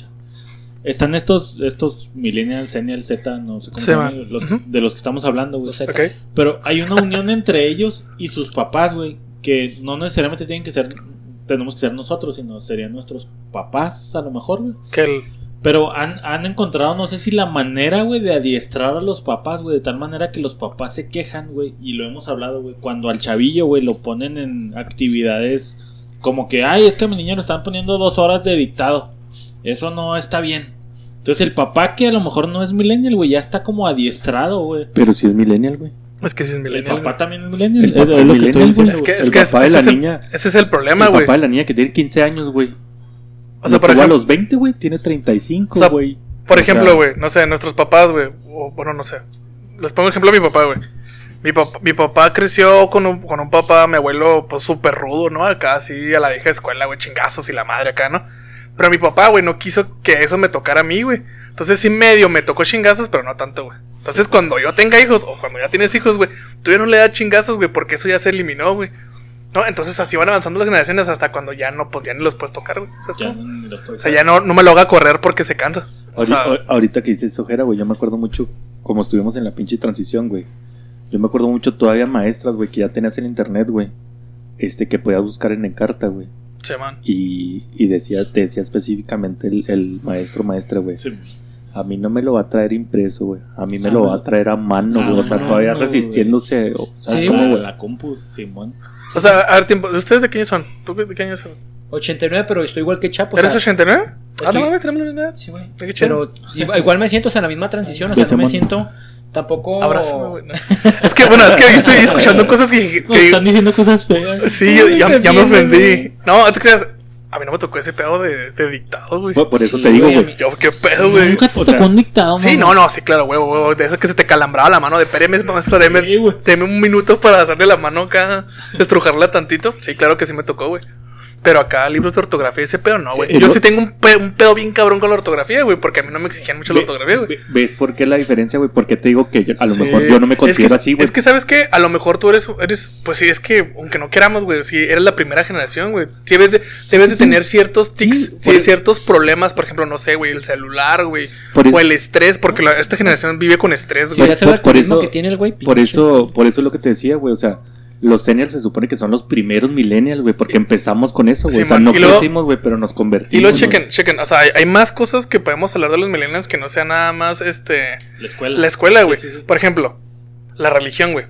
Están estos, estos millennials, Zennial, Z, no sé cómo Sí, se llaman, de los que estamos hablando, güey. Zetas. Pero hay una unión entre ellos y sus papás, güey, que no necesariamente tienen que ser, tenemos que ser nosotros, sino serían nuestros papás, a lo mejor, güey. Que el, Pero han, han encontrado, no sé si la manera, güey, de adiestrar a los papás, güey, de tal manera que los papás se quejan, güey, y lo hemos hablado, güey, cuando al chavillo, güey, lo ponen en actividades como que, ay, es que a mi niño le están poniendo dos horas de dictado. Eso no está bien. Entonces el papá que a lo mejor no es millennial, güey, ya está como adiestrado, güey. Pero si es millennial, güey. Es que sí es El millennial. papá güey. también es millennial. El es, papá es lo es que estoy diciendo, Es güey. que, es El que papá de ese, la es el, niña. ese es el problema, el güey. papá de la niña que tiene 15 años, güey. O sea, por tuvo a ejemplo, los 20, güey, tiene 35, O sea, güey. por o sea- ejemplo, güey, no sé, nuestros papás, güey, o bueno, no sé. Les pongo ejemplo a mi papá, güey. Mi papá, mi papá creció con un, con un papá, mi abuelo, pues súper rudo, ¿no? Acá así a la vieja escuela, güey, chingazos y la madre acá, ¿no? Pero mi papá, güey, no quiso que eso me tocara a mí, güey. Entonces sí medio me tocó chingazos, pero no tanto, güey. Entonces cuando yo tenga hijos, o cuando ya tienes hijos, güey, tú ya no le das chingazos, güey, porque eso ya se eliminó, güey. ¿No? Entonces así van avanzando las generaciones hasta cuando ya no, pues ya ni los puedes tocar, güey. ¿Sabes Ya cómo? no lo estoy- O sea, ya no, no me lo haga correr porque se cansa. O Ahorita, sea, ahorita que dices ojera, güey, yo me acuerdo mucho como estuvimos en la pinche transición, güey. Yo me acuerdo mucho todavía maestras, güey, que ya tenías en internet, güey. Este, que podías buscar en Encarta, güey. Che, man. Y, y decía, te decía específicamente el, el maestro maestra, güey. Sí. A mí no me lo va a traer impreso, güey. A mí me Ah, lo no. va a traer a mano, Ah, güey. O sea, no, todavía no, resistiéndose. o- ¿Sabes Sí, cómo, güey? la compu, Simón. O sea, a ver, tiempo. ¿Ustedes de qué años son? ¿Tú de qué años son? 89, pero estoy igual que Chapo. o ¿Eres sea, 89? Ah, no mames, tenemos la misma edad. Sí, güey. Pero igual, igual me siento o sea, en la misma transición, o sea, no me siento tampoco... Abrázame, güey. no. Es que, bueno, es que yo estoy escuchando cosas que. Están diciendo cosas feas. sí, yo- ya, ya me ofendí. No, ¿tú creas? A mí no me tocó ese pedo de, de dictado, güey. Por, por eso Sí, te digo, güey, güey. Yo, qué pedo, güey. Nunca te O tocó sea, un dictado, Sí, no, no, sí, claro, huevo. De eso que se te calambraba la mano de Pérez, maestra, deme, Sí, güey. deme un minuto para hacerle la mano acá, estrujarla tantito. Sí, claro que sí me tocó, güey. Pero acá libros de ortografía ese pedo no, güey. Eh, Yo sí tengo un, pe- un pedo bien cabrón con la ortografía, güey, porque a mí no me exigían mucho la ortografía, güey. ve- ¿Ves por qué la diferencia, güey? Porque te digo que yo- a lo Sí. mejor yo no me Es considero que- así, güey. Es que, ¿sabes qué? A lo mejor tú eres, eres pues sí, es que, aunque no queramos, güey, si eres la primera generación, güey, si debes de, debes de Sí. tener ciertos tics, Sí, por el- ciertos problemas, por ejemplo, no sé, güey, el celular, güey, Por eso- o el estrés, porque la- esta generación vive con estrés, Si güey. ya por- por eso- que tiene el güey. Por eso, por eso es lo que te decía, güey. O sea, los seniors se supone que son los primeros millennials, güey, porque empezamos con eso, güey. Sí, o sea, man. no crecimos, güey, pero nos convertimos. Y luego ¿no? chequen, chequen, o sea, hay, hay más cosas que podemos hablar de los millennials que no sea nada más, este, La escuela. la escuela, güey. sí, sí. Por ejemplo, la religión, güey.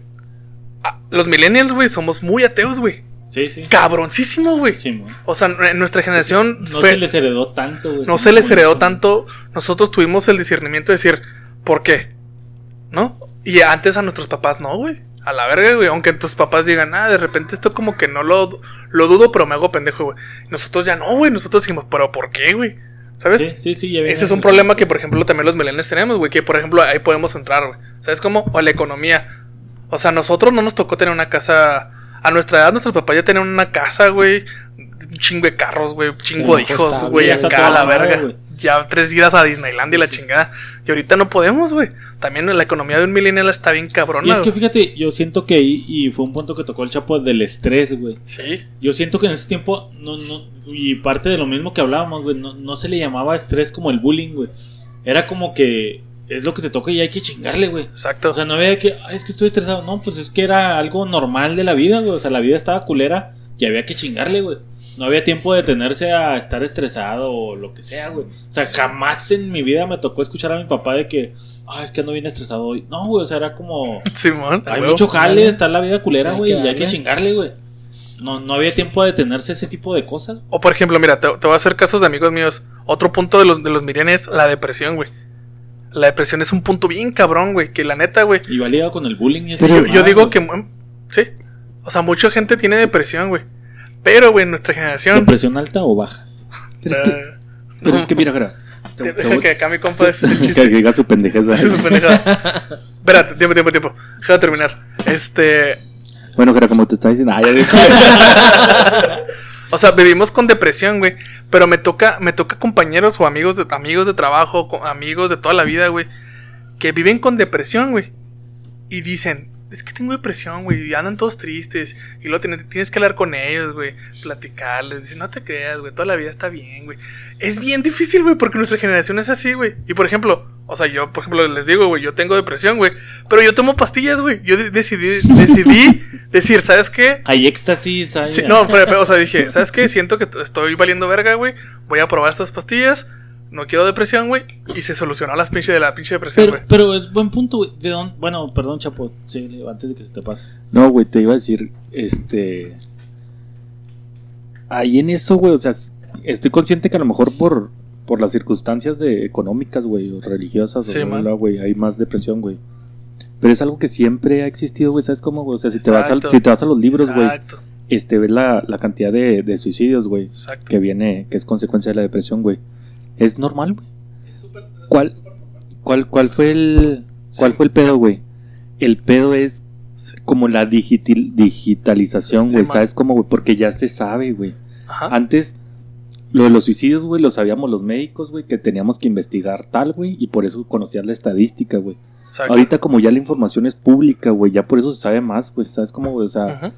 Ah, Los millennials, güey, somos muy ateos, güey. Sí, sí. Cabroncísimo, güey. Sí. O sea, en nuestra generación No fue- se les heredó tanto, güey. no se les heredó tanto. Nosotros tuvimos el discernimiento de decir, ¿por qué? ¿No? Y antes a nuestros papás no, güey. A la verga, güey. Aunque tus papás digan, ah, de repente esto como que no lo, lo dudo, pero me hago pendejo, güey. Nosotros ya no, güey. Nosotros decimos, ¿pero por qué, güey? ¿Sabes? Sí, sí, sí. ya Ese es un problema que, por ejemplo, también los millennials tenemos, güey. Que, por ejemplo, ahí podemos entrar, güey. ¿Sabes cómo? O la economía. O sea, nosotros no nos tocó tener una casa. A nuestra edad, nuestros papás ya tenían una casa, güey. Un chingo de carros, güey. Un chingo Sí, de hijos, está, güey. Acá a la verga. Ya tres idas a Disneyland y la chingada. Y ahorita no podemos, güey. También la economía de un millennial está bien cabrona. Y es que fíjate, yo siento que ahí, y fue un punto que tocó el chapo del estrés, güey. Sí. Yo siento que en ese tiempo, no, no, y parte de lo mismo que hablábamos, güey, no, no se le llamaba estrés como el bullying, güey. Era como que es lo que te toca y hay que chingarle, güey. Exacto. O sea, no había que, "Ay, es que estoy estresado. No, pues es que era algo normal de la vida, güey. O sea, la vida estaba culera y había que chingarle, güey. No había tiempo de detenerse a estar estresado o lo que sea, güey. O sea, jamás en mi vida me tocó escuchar a mi papá de que, ah, es que ando bien estresado hoy. No, güey, o sea, era como, Simón. a hay mucho jale, está la vida culera, güey, y hay que chingarle, güey. No, no había tiempo de detenerse a ese tipo de cosas. O por ejemplo, mira, te, te voy a hacer casos de amigos míos. Otro punto de los, de los millennials es la depresión, güey. La depresión es un punto bien cabrón, güey. Que la neta, güey. Y va ligado con el bullying y esa Yo, yo digo güey. que. mm, Sí. O sea, mucha gente tiene depresión, güey. Pero, güey, nuestra generación. ¿Depresión alta o baja? Pero es que, pero es que mira, Jara, te- que acá mi compa es el que chiste. diga su pendejada. Espérate, tiempo, tiempo, tiempo. Deja de terminar. Este. Bueno, Jara, como te estaba diciendo, ah, ya dije. O sea, vivimos con depresión, güey. Pero me toca, me toca compañeros o amigos de amigos de trabajo, amigos de toda la vida, güey. Que viven con depresión, güey. Y dicen, es que tengo depresión, güey. Y andan todos tristes. Y luego tienes, tienes que hablar con ellos, güey. Platicarles. Dicen, no te creas, güey. Toda la vida está bien, güey. Es bien difícil, güey. Porque nuestra generación es así, güey. Y por ejemplo, o sea, yo, por ejemplo, les digo, güey, yo tengo depresión, güey. Pero yo tomo pastillas, güey. Yo de- decidí, decidí decir, ¿sabes qué? Hay éxtasis, hay... Sí, no, pedo, o sea, dije, ¿sabes qué? Siento que estoy valiendo verga, güey. Voy a probar estas pastillas. No quiero depresión, güey. Y se solucionó las pinche de la pinche depresión, Pero, güey. pero es buen punto, güey. ¿De dónde? Bueno, perdón, Chapo. Sí, antes de que se te pase. No, güey, te iba a decir, este... Ahí en eso, güey, o sea, estoy consciente que a lo mejor por, por las circunstancias de económicas, güey, o religiosas, Sí, o güey, hay más depresión, güey. Pero es algo que siempre ha existido, güey, ¿sabes cómo, güey? O sea, si te, vas a, si te vas a los libros, güey, Exacto, este, ves la, la cantidad de, de suicidios, güey, exacto. que viene, que es consecuencia de la depresión, güey. Es normal, güey. ¿Cuál, cuál, cuál fue el, cuál Sí. fue el pedo, güey? El pedo es como la digital, digitalización, güey. ¿sabes cómo, güey? Porque ya se sabe, güey. Ajá. Antes, lo de los suicidios, güey, lo sabíamos los médicos, güey, que teníamos que investigar tal, güey, y por eso conocías la estadística, güey. Ahorita como ya la información es pública, güey, ya por eso se sabe más, güey, ¿sabes cómo, güey? O sea,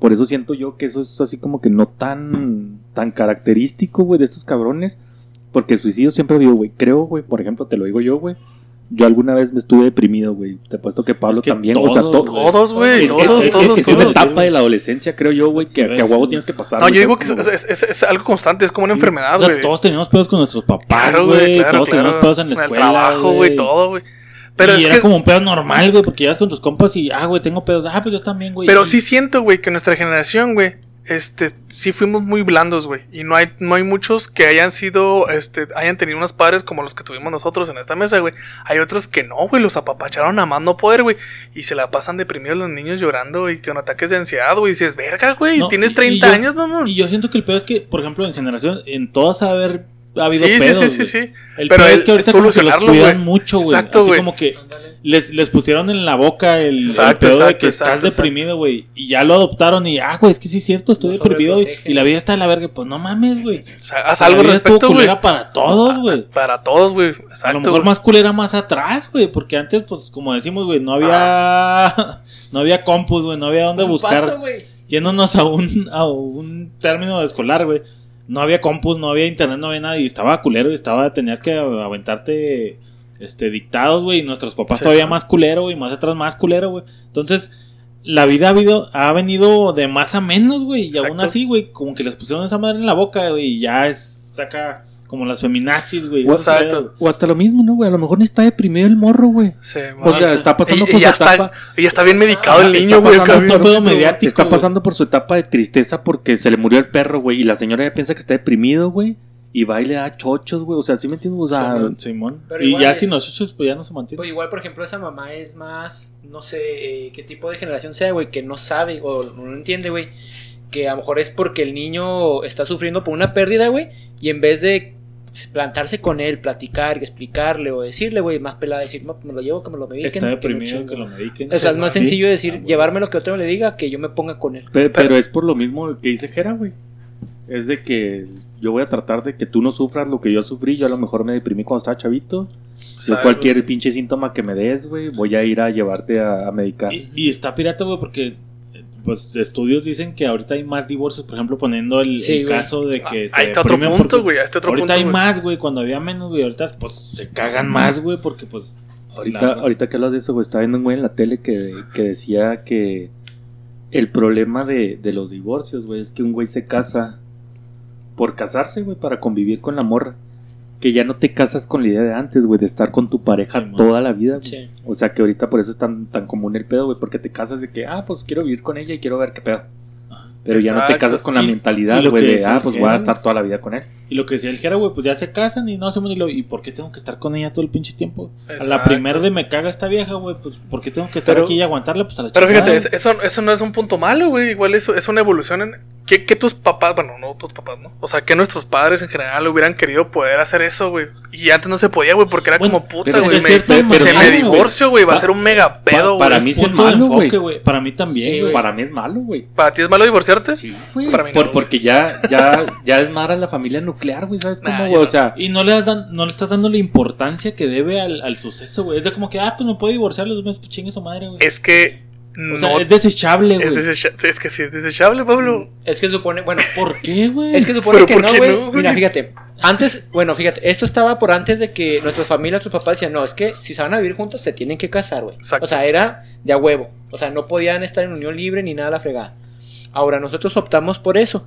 por eso siento yo que eso es así como que no tan, tan característico, güey, de estos cabrones. Porque el suicidio siempre vivo, güey. Creo, güey, por ejemplo, te lo digo yo, güey. Yo alguna vez me estuve deprimido, güey. Te apuesto que Pablo Es que también. o sea, todos, to- güey. Todos, güey, es, todos, es- es- todos, es una todos. etapa de la adolescencia, creo yo, güey, que, Sí, que a huevo sí. tienes que pasar. No, güey, yo digo ¿sabes que es, es- es- es algo constante, es como una Sí. enfermedad, O sea, güey. todos teníamos pedos con nuestros papás, güey. güey, claro, todos teníamos claro. pedos en la el escuela. trabajo, güey, todo, güey. Pero y es era que, como un pedo normal, güey, porque llegas con tus compas y, ah, güey, tengo pedos. Ah, pues yo también, güey. pero sí siento, güey, que nuestra generación, güey, este, sí fuimos muy blandos, güey. Y no hay, no hay muchos que hayan sido, este, hayan tenido unos padres como los que tuvimos nosotros en esta mesa, güey. Hay otros que no, güey, los apapacharon a más no poder, güey. Y se la pasan deprimidos los niños llorando y con ataques de ansiedad, güey. Y dices, verga, güey, No, tienes y- y 30 yo- años, mamón. Y yo siento que el pedo es que, por ejemplo, en generación, en todas haber ha habido Sí, sí, pedos, sí, sí, sí. El Pero es que ahorita como que los solucionarlo, cuidan mucho, güey. Exacto, Así güey. como que les, les pusieron en la boca el, el Exacto, pedo de que exacto, estás deprimido, güey. Y ya lo adoptaron y, ah, güey, es que sí es cierto, estoy No deprimido y la vida está de la verga. Pues no mames, güey. O sea, haz algo respecto, güey. culera para todos, güey. Para todos, güey. A lo mejor más culera más atrás, güey, porque antes, pues, como decimos, güey, no había, no había compus, güey, no había dónde buscar. pato. Yéndonos a un, a un término escolar, güey. No había compus, no había internet, no había nada y estaba culero y estaba, tenías que aventarte, este, dictados, güey, y nuestros papás Sí. todavía más culero, güey, más atrás más culero, güey. Entonces, la vida ha, habido, ha venido de más a menos, güey, y aún Exacto. así, güey, como que les pusieron esa madre en la boca, güey, y ya es, saca como las feminazis, güey. O-. Exacto. O hasta lo mismo, ¿no, güey? A lo mejor ni está deprimido el morro, güey. Sí, O sea, está pasando y, por y su está, etapa. y ya está bien medicado el niño, güey. mediático, Está pasando por su etapa de tristeza porque se le murió el perro, güey. Y la señora ya piensa que está deprimido, güey. Y va y le da chochos, güey. O sea, ¿sí me entiendes? O sea, Simón, Simón. Pero Y ya es- sin los chuchos, pues ya no se mantiene. Pues igual, por ejemplo, esa mamá es más, no sé eh, qué tipo de generación sea, güey, que no sabe o no entiende, güey, que a lo mejor es porque el niño está sufriendo por una pérdida, güey, y en vez de plantarse con él, platicar, explicarle o decirle, güey, más pelada, decir, no, me lo llevo, que me lo mediquen. Está que me deprimido, chinguen". que lo mediquen. O sea, es más sencillo decir, Ah, bueno. llevarme lo que otro le diga, que yo me ponga con él. pe- pero, es por lo mismo que dice Jera, güey. Es de que yo voy a tratar de que tú no sufras lo que yo sufrí. Yo a lo mejor me deprimí cuando estaba chavito. Yo cualquier pinche síntoma que me des, güey, voy a ir a llevarte a, a medicar. Y, y está pirata, güey, porque pues estudios dicen que ahorita hay más divorcios, por ejemplo, poniendo el, Sí, el güey. caso de que Ah, ahí está otro punto, güey. Ahí está otro Ahorita punto. hay güey. más, güey, cuando había menos, güey, ahorita pues se cagan más, güey, porque pues Ahorita, la- ahorita que hablas de eso, güey, estaba viendo un güey en la tele que, que decía que el problema de, de los divorcios, güey, es que un güey se casa por casarse, güey, para convivir con la morra. Que ya no te casas con la idea de antes, güey, de estar con tu pareja Sí, toda la vida. güey. Sí. O sea que ahorita por eso es tan, tan común el pedo, güey, porque te casas de que, ah, pues quiero vivir con ella y quiero ver qué pedo. Pero ya no te casas con la mentalidad, güey, de, ah, pues voy a estar toda la vida con él. Y lo que decía el Jera, güey, pues ya se casan y no hacemos ni lo. ¿Y por qué tengo que estar con ella todo el pinche tiempo? A la primera de me caga esta vieja, güey, pues ¿por qué tengo que estar Pero- aquí y aguantarla? Pues a la Pero chingada, fíjate, güey. es- eso, eso no es un punto malo, güey. Igual eso es una evolución en que, que tus papás, bueno, no tus papás, ¿no? O sea, que nuestros padres en general hubieran querido poder hacer eso, güey. Y antes no se podía, güey, porque era Bueno, como puta, pero güey. me- cierta se manera, me güey. divorcio, güey. Va a ser un mega pedo, para güey. mí sí es malo, güey. güey. Para mí también, Sí, güey. Para mí es malo, güey. ¿Para ti es malo divorciarte? Sí, Para mí no, Por- güey. porque ya, ya, ya es mala la familia nuclear, güey, ¿sabes cómo, Nah, güey? sí, o sea, Y no le, das dan- no le estás dando la importancia que debe al, al suceso, güey. Es de como que, ah, pues me puedo divorciar los meses, pues chingue su madre, güey. Es que. O sea, no- es desechable, güey. es, desecha- es que sí es desechable, Pablo. Es que supone, bueno, ¿Por qué, güey? Es que supone que ¿por no, qué güey. no, güey? Mira, fíjate. Antes, bueno, fíjate, esto estaba por antes de que nuestras familias, tus papás decían, no, es que si se van a vivir juntos se tienen que casar, güey. O sea, era de a huevo. O sea, no podían estar en unión libre ni nada a la fregada. Ahora, nosotros optamos por eso.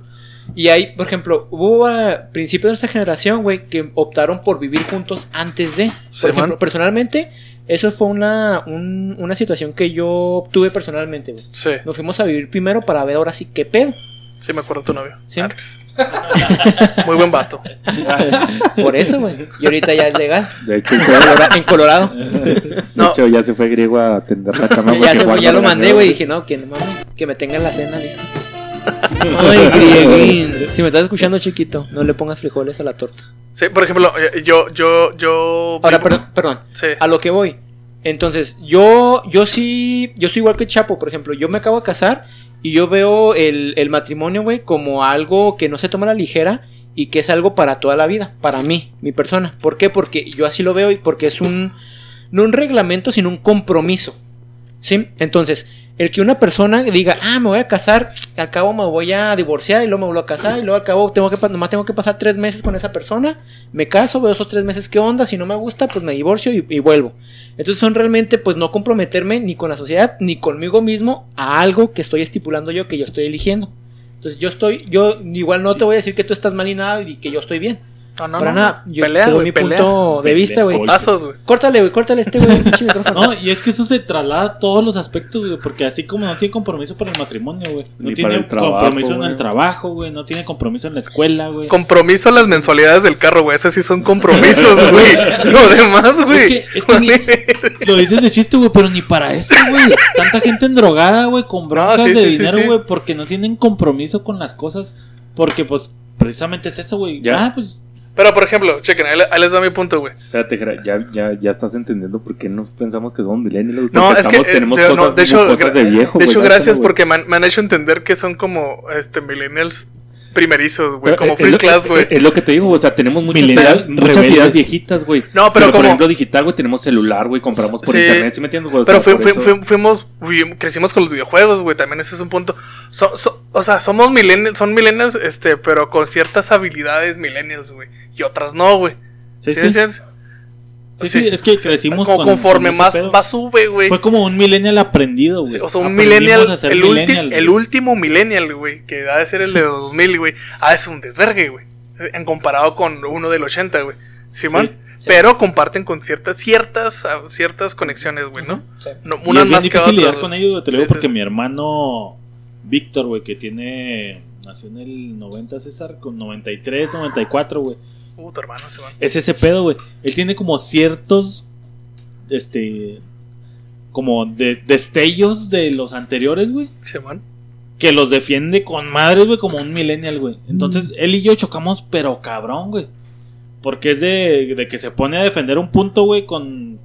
Y hay, por ejemplo, hubo a principios de nuestra generación, güey, que optaron por vivir juntos antes de. Por Sí, ejemplo, man. personalmente, eso fue una, un- una situación que yo tuve personalmente, güey. Sí, Nos fuimos a vivir primero para ver ahora sí qué pedo. sí me acuerdo de tu novio. Sí. Andrés. Muy buen vato. Por eso, güey. Y ahorita ya es legal. de hecho, En Colora- en Colorado. de No. hecho, ya se fue griego a atender la cama. ya, se fue, ya lo mandé, güey. Dije, no, que no mames, que me tengan la cena lista. Ay, grieguín. Si me estás escuchando, chiquito, no le pongas frijoles a la torta. Sí, por ejemplo, eh, yo, yo, yo. Ahora, perdón, perdón. Sí. A lo que voy. Entonces, yo, yo sí, yo soy igual que Chapo, por ejemplo. Yo me acabo de casar y yo veo el, el matrimonio, güey, como algo que no se toma a la ligera y que es algo para toda la vida, para mí, mi persona. ¿Por qué? Porque yo así lo veo y porque es un, no un reglamento, sino un compromiso. ¿Sí? Entonces, el que una persona diga, ah, me voy a casar, al cabo me voy a divorciar y luego me vuelvo a casar y luego al cabo tengo que, nomás tengo que pasar tres meses con esa persona, me caso, veo esos tres meses qué onda, si no me gusta, pues me divorcio y, y vuelvo. Entonces son realmente, pues no comprometerme ni con la sociedad ni conmigo mismo a algo que estoy estipulando yo, que yo estoy eligiendo. Entonces yo estoy, yo igual no te voy a decir que tú estás mal y nada y que yo estoy bien. No, no, Para no, nada, no. yo pelea, güey, mi pelea. punto de vista, güey. Pasos, güey. Córtale, güey, córtale este güey, pinche micrófono. No, y es que eso se traslada a todos los aspectos, güey, porque así como no tiene compromiso para el matrimonio, güey, no Ni tiene trabajo, compromiso en el trabajo, güey, no tiene compromiso en la escuela, güey. Compromiso a las mensualidades del carro, güey. Esos sí son compromisos, güey. Lo demás, güey. Es que, es que ni- lo dices de chiste, güey, pero ni para eso, güey. Tanta gente endrogada, güey, con broncas sí, de sí, dinero, sí. güey, porque no tienen compromiso con las cosas. Porque, pues, precisamente es eso, güey. Ya. Ah, pues, Pero, por ejemplo, chequen, ahí, le- ahí les va mi punto, güey. Espérate, ya, ya, ya estás entendiendo por qué nos pensamos que somos millennials. No, es que, estamos- eh, tenemos de- cosas, no, de hecho, cosas de viejo. De hecho, gracias porque me han, me han hecho entender que son como este millennials primerizos, güey. Como first class, güey. Es, es lo que te digo, o sea, tenemos muchas, ideas, muchas rebeldes. ideas viejitas, güey. No, pero por como- ejemplo, digital, güey, tenemos celular, güey, compramos por Sí. internet, ¿sí me entiendes? güey? O Pero sea, fui- por fui- eso- fui- fuimos, crecimos con los videojuegos, güey. También ese es un punto. So- so- o sea, somos millennials, son millennials, este, pero con ciertas habilidades millennials, güey. Y otras no, güey. Sí, ¿Sí sí. Sí, sí, es que crecimos Como con- conforme más, más sube, güey. Fue como un millennial aprendido, güey. Sí, o sea, un Aprendimos millennial, ser el, último millennial, güey, que ha de ser el de 2000, güey, ah, es un desvergue, güey, en comparado con uno del 80, güey, Simón, Sí. pero comparten con ciertas, ciertas, ah, ciertas conexiones, güey, ¿no? Sí. No, Y unas es bien más que difícil lidiar otras, con ellos, te lo digo sí, porque sí. mi hermano Víctor, güey, que tiene. Nació en el 90, César, con 93, 94, güey. Uh, tu hermano. Es ese pedo, güey. Él tiene como ciertos. Este. Como de, destellos de los anteriores, güey. Simón. Que los defiende con madres, güey, como un millennial, güey. Entonces, él y yo chocamos, pero cabrón, güey. Porque es de, de que se pone a defender un punto, güey, con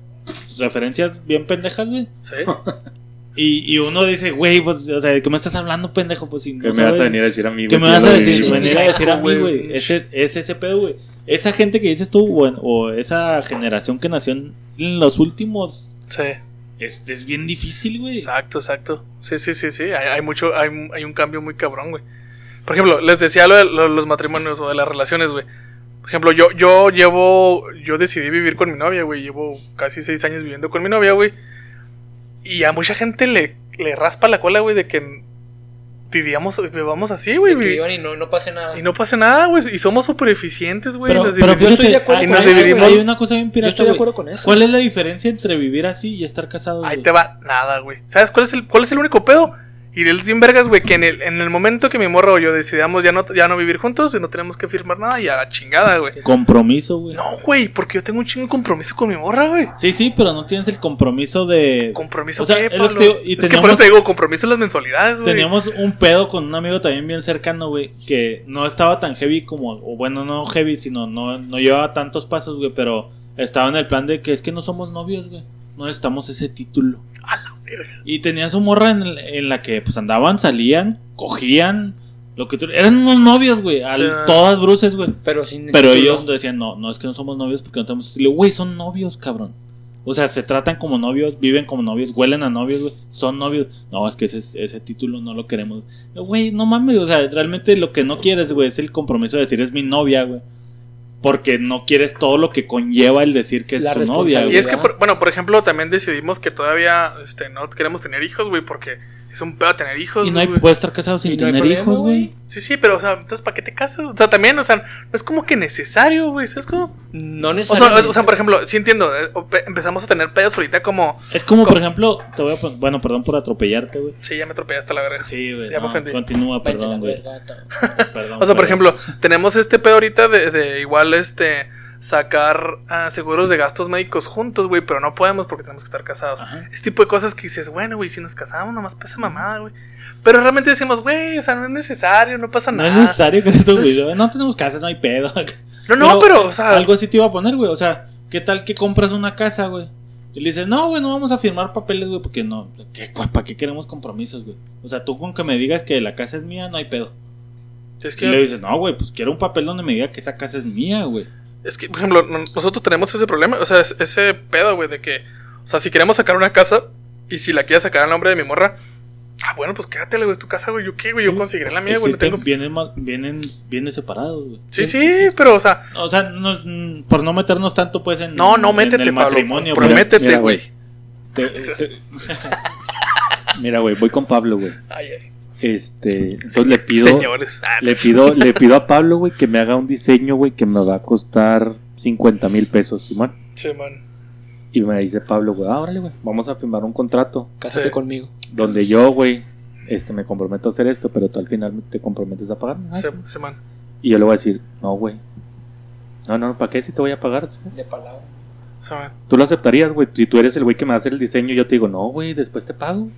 referencias bien pendejas, güey. Sí. Y, y uno dice, güey, pues, o sea, ¿de qué me estás hablando, pendejo? Pues si ¿Qué no me vas a venir a decir a mí, ¿Qué me vas a decir? Venir a decir a mí, Güey. Ese, es ese pedo, güey. Esa gente que dices tú, güey, o esa generación que nació en, en los últimos. Sí. Es, es bien difícil, güey. Exacto, exacto. Sí, sí, sí, sí. Hay, hay mucho, hay, hay un cambio muy cabrón, güey. Por ejemplo, les decía lo de lo- los matrimonios o de las relaciones, güey. Por ejemplo, yo, yo llevo, yo decidí vivir con mi novia, güey. Llevo casi seis años viviendo con mi novia, güey. Y a mucha gente le, le raspa la cola, güey, de que vivíamos, vivamos así, güey. Y no, no pase nada. Y no pasa nada, güey. Y somos súper eficientes, güey. pero, Nos pero dividimos- estoy de acuerdo con eso, hay una cosa bien Yo pirata, estoy de güey. acuerdo con eso. ¿Cuál es la diferencia entre vivir así y estar casado, Ahí te va nada, güey. ¿Sabes cuál es el, cuál es el único pedo? Y el sin vergas, güey, que en el, en el momento que mi morro o yo decidamos ya no, ya no vivir juntos y no tenemos que firmar nada y a la chingada, güey. Compromiso, güey. No, güey, porque yo tengo un chingo de compromiso con mi morra, güey. Sí, sí, pero no tienes el compromiso de... ¿Compromiso O sea, qué, es que digo, y es que por eso te digo, compromiso en las mensualidades, güey. Teníamos un pedo con un amigo también bien cercano, güey, que no estaba tan heavy como, o bueno, no heavy, sino no, no llevaba tantos pasos, güey, pero estaba en el plan de que es que no somos novios, güey, no necesitamos ese título. A la verga. Y tenía su morra en, el- en la que pues andaban, salían, cogían, lo que tú- eran unos novios, güey, Sí. todas bruces, güey. Pero sin Pero título. ellos decían, no, no es que no somos novios porque no tenemos estilo. Güey, son novios, cabrón. O sea, se tratan como novios, viven como novios, huelen a novios, güey. Son novios. No, es que ese, ese título no lo queremos. Güey, no mames, o sea, realmente lo que no quieres, güey, es el compromiso de decir es mi novia, güey. Porque no quieres todo lo que conlleva el decir que es La tu novia, Y es que, por- bueno, por ejemplo, también decidimos que todavía este, no queremos tener hijos, güey, porque es un pedo tener hijos. Y no hay, puedes estar casado sin Y tener problema, hijos, güey. Sí, sí, pero, o sea, entonces, ¿para qué te casas? O sea, también, o sea, no es como que necesario, güey, ¿sabes cómo? No O sea, necesariamente. o sea, por ejemplo, sí entiendo, eh, empezamos a tener pedos ahorita como... Es como, por ejemplo, te voy a pon- bueno, perdón por atropellarte, güey. Sí, ya me atropellaste la verga. Sí, güey. Ya me no, ofendí. continúa, perdón, güey. Perdón, O sea, por ejemplo, tenemos este pedo ahorita de, de igual, este, sacar ah, seguros de gastos médicos juntos, güey, pero no podemos porque tenemos que estar casados. Ajá. Este tipo de cosas que dices, bueno, güey, si nos casamos, nomás pasa mamada, güey. Pero realmente decimos, güey, o sea, no es necesario, no pasa No nada. es necesario que esto, No es- güey. No tenemos casa, no hay pedo. No, no, pero, o sea, Algo así te iba a poner, güey. O sea, ¿qué tal que compras una casa, güey? Y le dices, no, güey, no vamos a firmar papeles, güey, porque no. ¿qué, ¿Para qué queremos compromisos, güey? O sea, tú con que me digas que la casa es mía, no hay pedo. es Y le que, dices, no, güey, pues quiero un papel donde me diga que esa casa es mía, güey. Es que, por ejemplo, no- nosotros tenemos ese problema, o sea, es- ese pedo, güey, de que, o sea, si queremos sacar una casa y si la quieres sacar al nombre de mi morra, ah, bueno, pues quédatela, güey, es tu casa, güey, yo qué, güey, yo conseguiré la mía, güey, no tengo... bienes, ma- vienen, bienes separados, güey. Sí, sí, pero, o sea, O sea, no es- mm, por no meternos tanto, pues, en, no, no, en métete, el Pablo, matrimonio, güey. prométete, Mira, güey. Te- te- Mira, güey, voy con Pablo, güey. Ay, ay, Este, entonces le pido, señores. Ah, le pido, le pido a Pablo, güey, que me haga un diseño, güey, que me va a costar 50 mil pesos, Simón. Sí, man. Y me dice Pablo, güey, ah, órale, güey, vamos a firmar un contrato Cásate Sí. conmigo. donde yo, güey, este, me comprometo a hacer esto, pero tú al final te comprometes a pagar. Sí, sí, man. Y yo le voy a decir, no, güey. No, no, ¿para qué si te voy a pagar? De palabra. Tú lo aceptarías, güey. Si tú eres el güey que me va a hacer el diseño, yo te digo, no, güey, después te pago.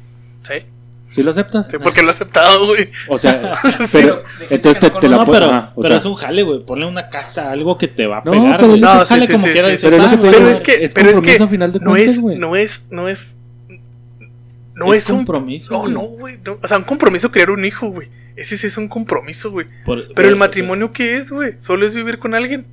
Sí. ¿Sí lo aceptas? Sí, porque lo he aceptado, güey. O sea, Pero, pero entonces te, no la No, pero, o pero sea, es un jale, güey. Ponle una casa, algo que te va a No, pegar, pero No, jale sí, como sí, quiera sí. Pero. Pero es que, es pero es que final de no cuentas, es, güey. no es, no es, no Es es, un compromiso, No, güey. no, güey. no. O sea, un compromiso crear un hijo, güey. Ese sí es un compromiso, güey. Por- Pero el por- matrimonio, ¿qué es, güey? Solo es vivir con alguien.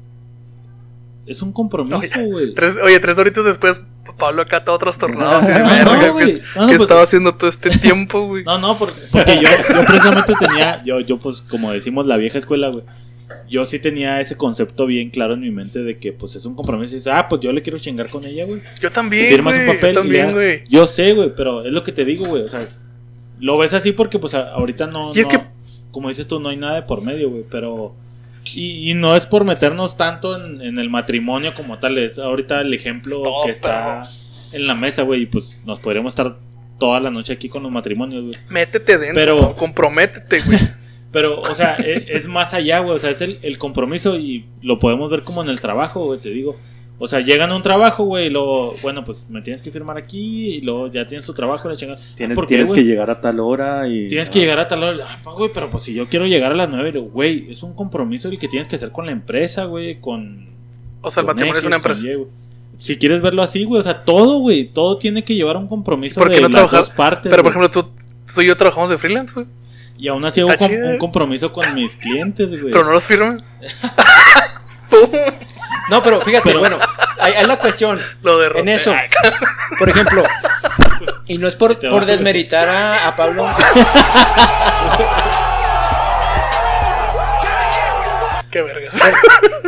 Es un compromiso, Oye, güey. Tres, oye, tres doritos después, Pablo acá todo trastornado. así de No, verga, no, ¿qué- güey. ¿Qué, pues- estaba haciendo todo este tiempo, güey? No, no, porque, porque yo, yo precisamente tenía, yo, yo pues como decimos la vieja escuela, güey, yo sí tenía ese concepto bien claro en mi mente de que pues es un compromiso y dices, ah, pues yo le quiero chingar con ella, güey. Yo también, Firmas un papel Yo también, güey. Yo sé, güey, pero es lo que te digo, güey, o sea, lo ves así porque pues ahorita no, Y es no- que- como dices tú, no hay nada de por medio, güey, pero... Y, y no es por meternos tanto en, en el matrimonio como tal, es ahorita el ejemplo Stop, que está en la mesa, güey, y pues nos podríamos estar toda la noche aquí con los matrimonios, güey. Métete dentro, Pero- ¿no? comprométete, güey. Pero, o sea, e- es, más allá, güey. O sea, es el, el compromiso y lo podemos ver como en el trabajo, güey, te digo. O sea, llegan a un trabajo, güey, y luego, bueno, pues me tienes que firmar aquí y luego ya tienes tu trabajo, la chingada. Tienes, ¿Por qué, tienes que llegar a tal hora y... Tienes que llegar a tal hora. Ah, pa, güey, pero pues si yo quiero llegar a las nueve, le digo, güey, es un compromiso el que tienes que hacer con la empresa, güey, con... O sea, el matrimonio es una empresa. Si quieres verlo así, güey, o sea, todo, güey, todo tiene que llevar un compromiso ¿Por qué de no las dos partes. Pero, por ejemplo, tú, tú y yo trabajamos de freelance, güey. Y aún así hago un compromiso con mis clientes, güey. Pero no los firman. Pum, No, pero fíjate, Pero- bueno, hay, hay la cuestión. Lo derroté. En eso, por ejemplo, y no es por, por desmeritar a, a Pablo. Qué vergas.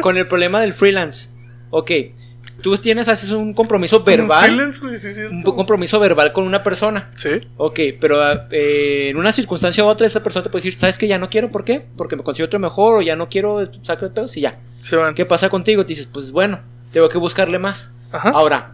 con el problema del freelance. Ok, tú tienes, haces un compromiso verbal, güey, sí, un compromiso verbal con una persona. Sí. Ok, pero eh, en una circunstancia u otra esa persona te puede decir, ¿sabes que ya no quiero? ¿Por qué? Porque me consigo otro mejor o ya no quiero sacar de pedos y ya. Se van. ¿Qué pasa contigo? Te dices, pues bueno, tengo que buscarle más. Ajá. Ahora,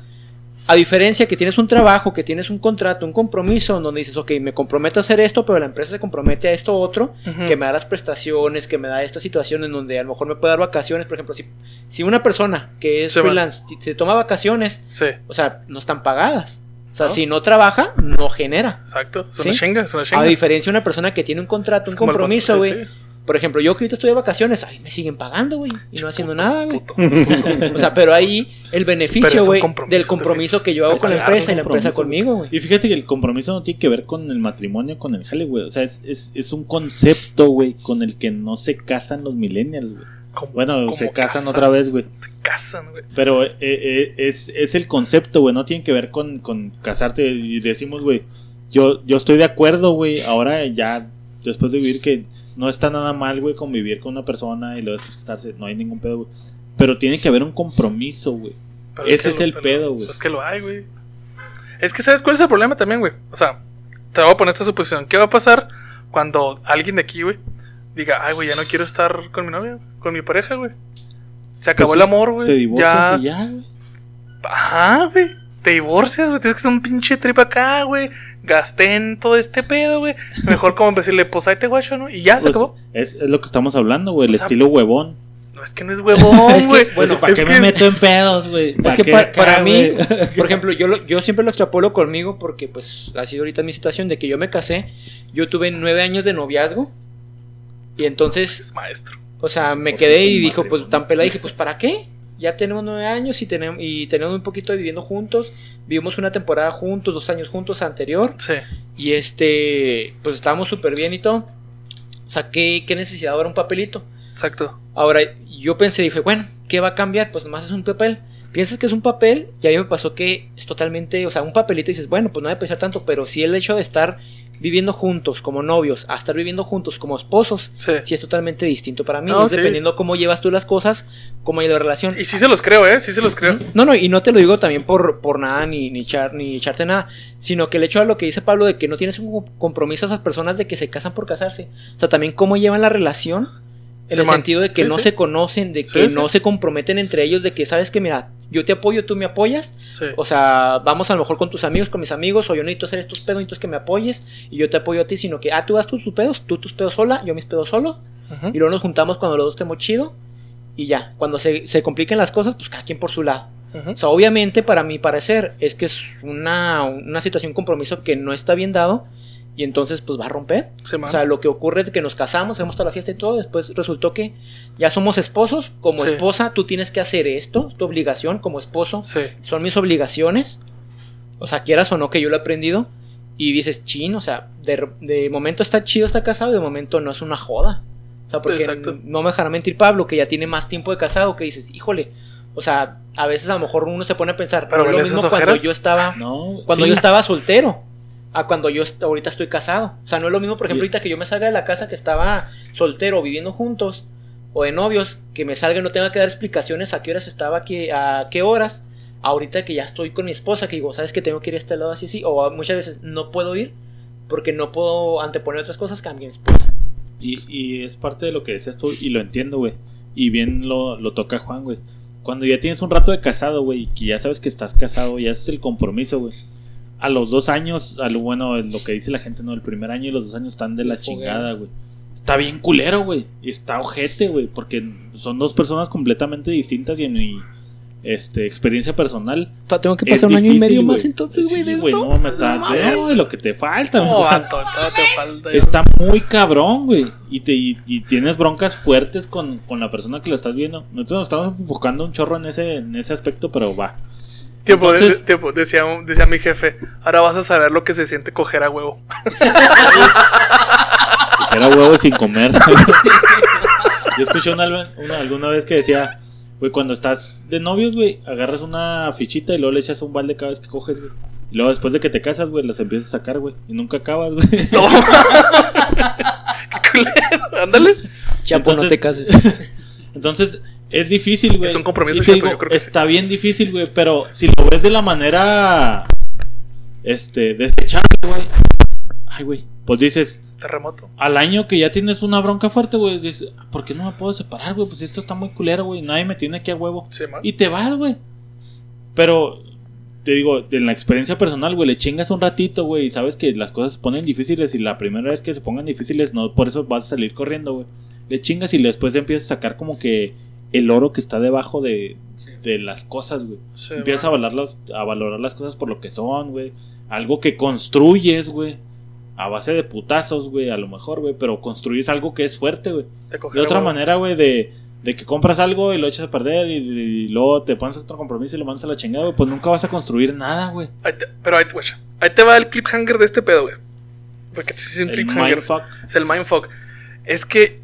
a diferencia que tienes un trabajo, que tienes un contrato, un compromiso, en donde dices, ok, me comprometo a hacer esto, pero la empresa se compromete a esto otro, que me da las prestaciones, que me da esta situación en donde a lo mejor me puede dar vacaciones. Por ejemplo, si, si una persona que es freelance se toma vacaciones, Sí, o sea, no están pagadas. O sea, ¿No? si no trabaja, no genera. exacto. Es ¿Sí? una chinga, es una A chinga. diferencia de una persona que tiene un contrato, Es un compromiso, güey. Por ejemplo, yo que ahorita estoy de vacaciones, ay, me siguen pagando, güey, y no haciendo nada, güey. O sea, pero ahí el beneficio, güey, compromiso, del compromiso que yo hago Es con la empresa y la empresa conmigo, güey. Y fíjate que el compromiso no tiene que ver con el matrimonio, con el jale, güey. O sea, es, es, es un concepto, güey, con el que no se casan los millennials, güey. Bueno, se casan casan, otra vez, güey. Se casan, güey. Pero eh, eh, es, es el concepto, güey. No tiene que ver con, con casarte. Y decimos, güey, yo, yo estoy de acuerdo, güey. Ahora ya, después de vivir, que no está nada mal, güey, convivir con una persona y luego después casarse. No hay ningún pedo, güey. Pero tiene que haber un compromiso, güey. Ese que es lo- el pedo, güey. Es que lo hay, güey. Es que, ¿sabes cuál es el problema también, güey? O sea, te voy a poner esta suposición. ¿Qué va a pasar cuando alguien de aquí, güey, diga, ay, güey, ya no quiero estar con mi novia, con mi pareja, güey? Se acabó Pues el sí, amor, güey. Te divorcias ya, y ya, güey. Ajá, güey. Te divorcias, güey. Tienes que hacer un pinche trip acá, güey. Gasté en todo este pedo, güey. Mejor como decirle, pues ahí te guacho, ¿no? Y ya se Pues, acabó. es, es lo que estamos hablando, güey. El O sea, estilo huevón. No, es que no es huevón, Es que, güey. bueno, Pues, ¿para es qué que- me meto en pedos, güey? Es que acá, para mí, por ejemplo, yo, lo- yo siempre lo extrapolo conmigo porque pues ha sido ahorita mi situación de que yo me casé, yo tuve nueve años de noviazgo y entonces, Es maestro. o sea, me quedé y dijo, pues tan pelada, dije, pues ¿para qué? Ya tenemos nueve años y tenemos, y tenemos un poquito viviendo juntos, vivimos una temporada juntos, dos años juntos anterior Sí. y este, pues estábamos súper bien y todo. O sea, ¿qué, qué necesidad ahora un papelito? Exacto. Ahora, yo pensé, dije, bueno, ¿qué va a cambiar? Pues nomás es un papel. Piensas que es un papel y a mí me pasó que es totalmente, o sea, un papelito y dices, bueno, pues no debe pesar tanto, pero sí el hecho de estar viviendo juntos como novios, a estar viviendo juntos como esposos, Sí. sí es totalmente distinto para mí. No, es sí. dependiendo cómo llevas tú las cosas, cómo hay la relación. Y sí se los creo, ¿eh? Sí se los creo. No, no, y no te lo digo también por, por nada, ni, ni, echar, ni echarte nada, sino que el hecho de lo que dice Pablo de que no tienes un compromiso a esas personas de que se casan por casarse. O sea, también cómo llevan la relación, en Sí, el man. sentido de que no se conocen, de que no se comprometen entre ellos, de que sabes que, mira, yo te apoyo, tú me apoyas. Sí. O sea, vamos a lo mejor con tus amigos, con mis amigos, o yo necesito hacer estos pedos, necesito que me apoyes, y yo te apoyo a ti, sino que, ah, tú das tus, tus pedos, tú tus pedos sola, yo mis pedos solo, Ujú. y luego nos juntamos cuando los dos estemos chido, y ya, cuando se, se compliquen las cosas, pues cada quien por su lado. Ujú. O sea, obviamente, para mi parecer, es que es una, una situación, un compromiso que no está bien dado y entonces pues va a romper. Sí. O sea, lo que ocurre es que nos casamos, hacemos toda la fiesta y todo, después resultó que ya somos esposos, como Sí. esposa tú tienes que hacer esto, es tu obligación como esposo, sí. son mis obligaciones, o sea, quieras o no que yo lo he aprendido, y dices, chin, o sea, de, de momento está chido estar casado, y de momento no es una joda. O sea, porque Exacto. no me dejará mentir Pablo, que ya tiene más tiempo de casado, que dices, híjole, o sea, a veces a lo mejor uno se pone a pensar, Pero no es lo mismo cuando yo estaba No, cuando sí. yo estaba soltero a cuando yo ahorita estoy casado. O sea, no es lo mismo, por ejemplo, ahorita que yo me salga de la casa que estaba soltero viviendo juntos o de novios, que me salga y no tenga que dar explicaciones a qué horas estaba, aquí, a qué horas. Ahorita que ya estoy con mi esposa, que digo, ¿sabes que tengo que ir a este lado así, así? O muchas veces no puedo ir porque no puedo anteponer otras cosas que a mi esposa. Y, y es parte de lo que decías tú y lo entiendo, güey. Y bien lo, lo toca Juan, güey. Cuando ya tienes un rato de casado, güey, y que ya sabes que estás casado, ya es el compromiso, güey. A los dos años, a lo bueno, lo que dice la gente, no, el primer año y los dos años están de la chingada, güey. Está bien culero, güey. Y está ojete, güey, porque son dos personas completamente distintas y en mi este, experiencia personal. Tengo que pasar un año y difícil, medio güey. más entonces, güey, Sí, de esto. no, me está. No. No, lo que te falta, No, todavía te falta. Está muy cabrón, güey. Y, te, y, y tienes broncas fuertes con, con la persona que lo estás viendo. Nosotros nos estamos enfocando un chorro en ese, en ese aspecto, pero va. Tiempo, de- Entonces- tiempo, decía, decía mi jefe, ahora vas a saber lo que se siente coger a huevo. Que era huevo sin comer. Yo escuché una, una- alguna vez que decía, güey, cuando estás de novios, güey, agarras una fichita y luego le echas un balde cada vez que coges, güey. Y luego después de que te casas, güey, las empiezas a sacar, güey. Y nunca acabas, güey. No. Qué culero. Ándale. Chapo, no te cases. Entonces, es difícil, güey. Es un compromiso, te Chapo, digo, yo creo que Está bien difícil, güey, pero si lo ves de la manera este desechable, güey. Ay, güey. Pues dices, Terremoto. al año que ya tienes una bronca fuerte, güey, dices, ¿por qué no me puedo separar, güey? Pues esto está muy culero, güey. Nadie me tiene aquí a huevo. Sí. Y te vas, güey. Pero te digo, en la experiencia personal, güey, le chingas un ratito, güey, y sabes que las cosas se ponen difíciles y la primera vez que se pongan difíciles, no por eso vas a salir corriendo, güey. Le chingas y después empiezas a sacar como que el oro que está debajo de, de las cosas, güey. Sí, Empiezas a valorar, las, a valorar las cosas por lo que son, güey. Algo que construyes, güey. A base de putazos, güey, a lo mejor, güey. Pero construyes algo que es fuerte, güey. De otra huevo. manera, güey, de, de que compras algo y lo echas a perder y, y luego te pones otro compromiso y lo mandas a la chingada, güey, pues nunca vas a construir nada, güey. Pero ahí, ahí te va el cliffhanger de este pedo, güey. Porque es un El cliffhanger. mindfuck. Es el mindfuck. Es que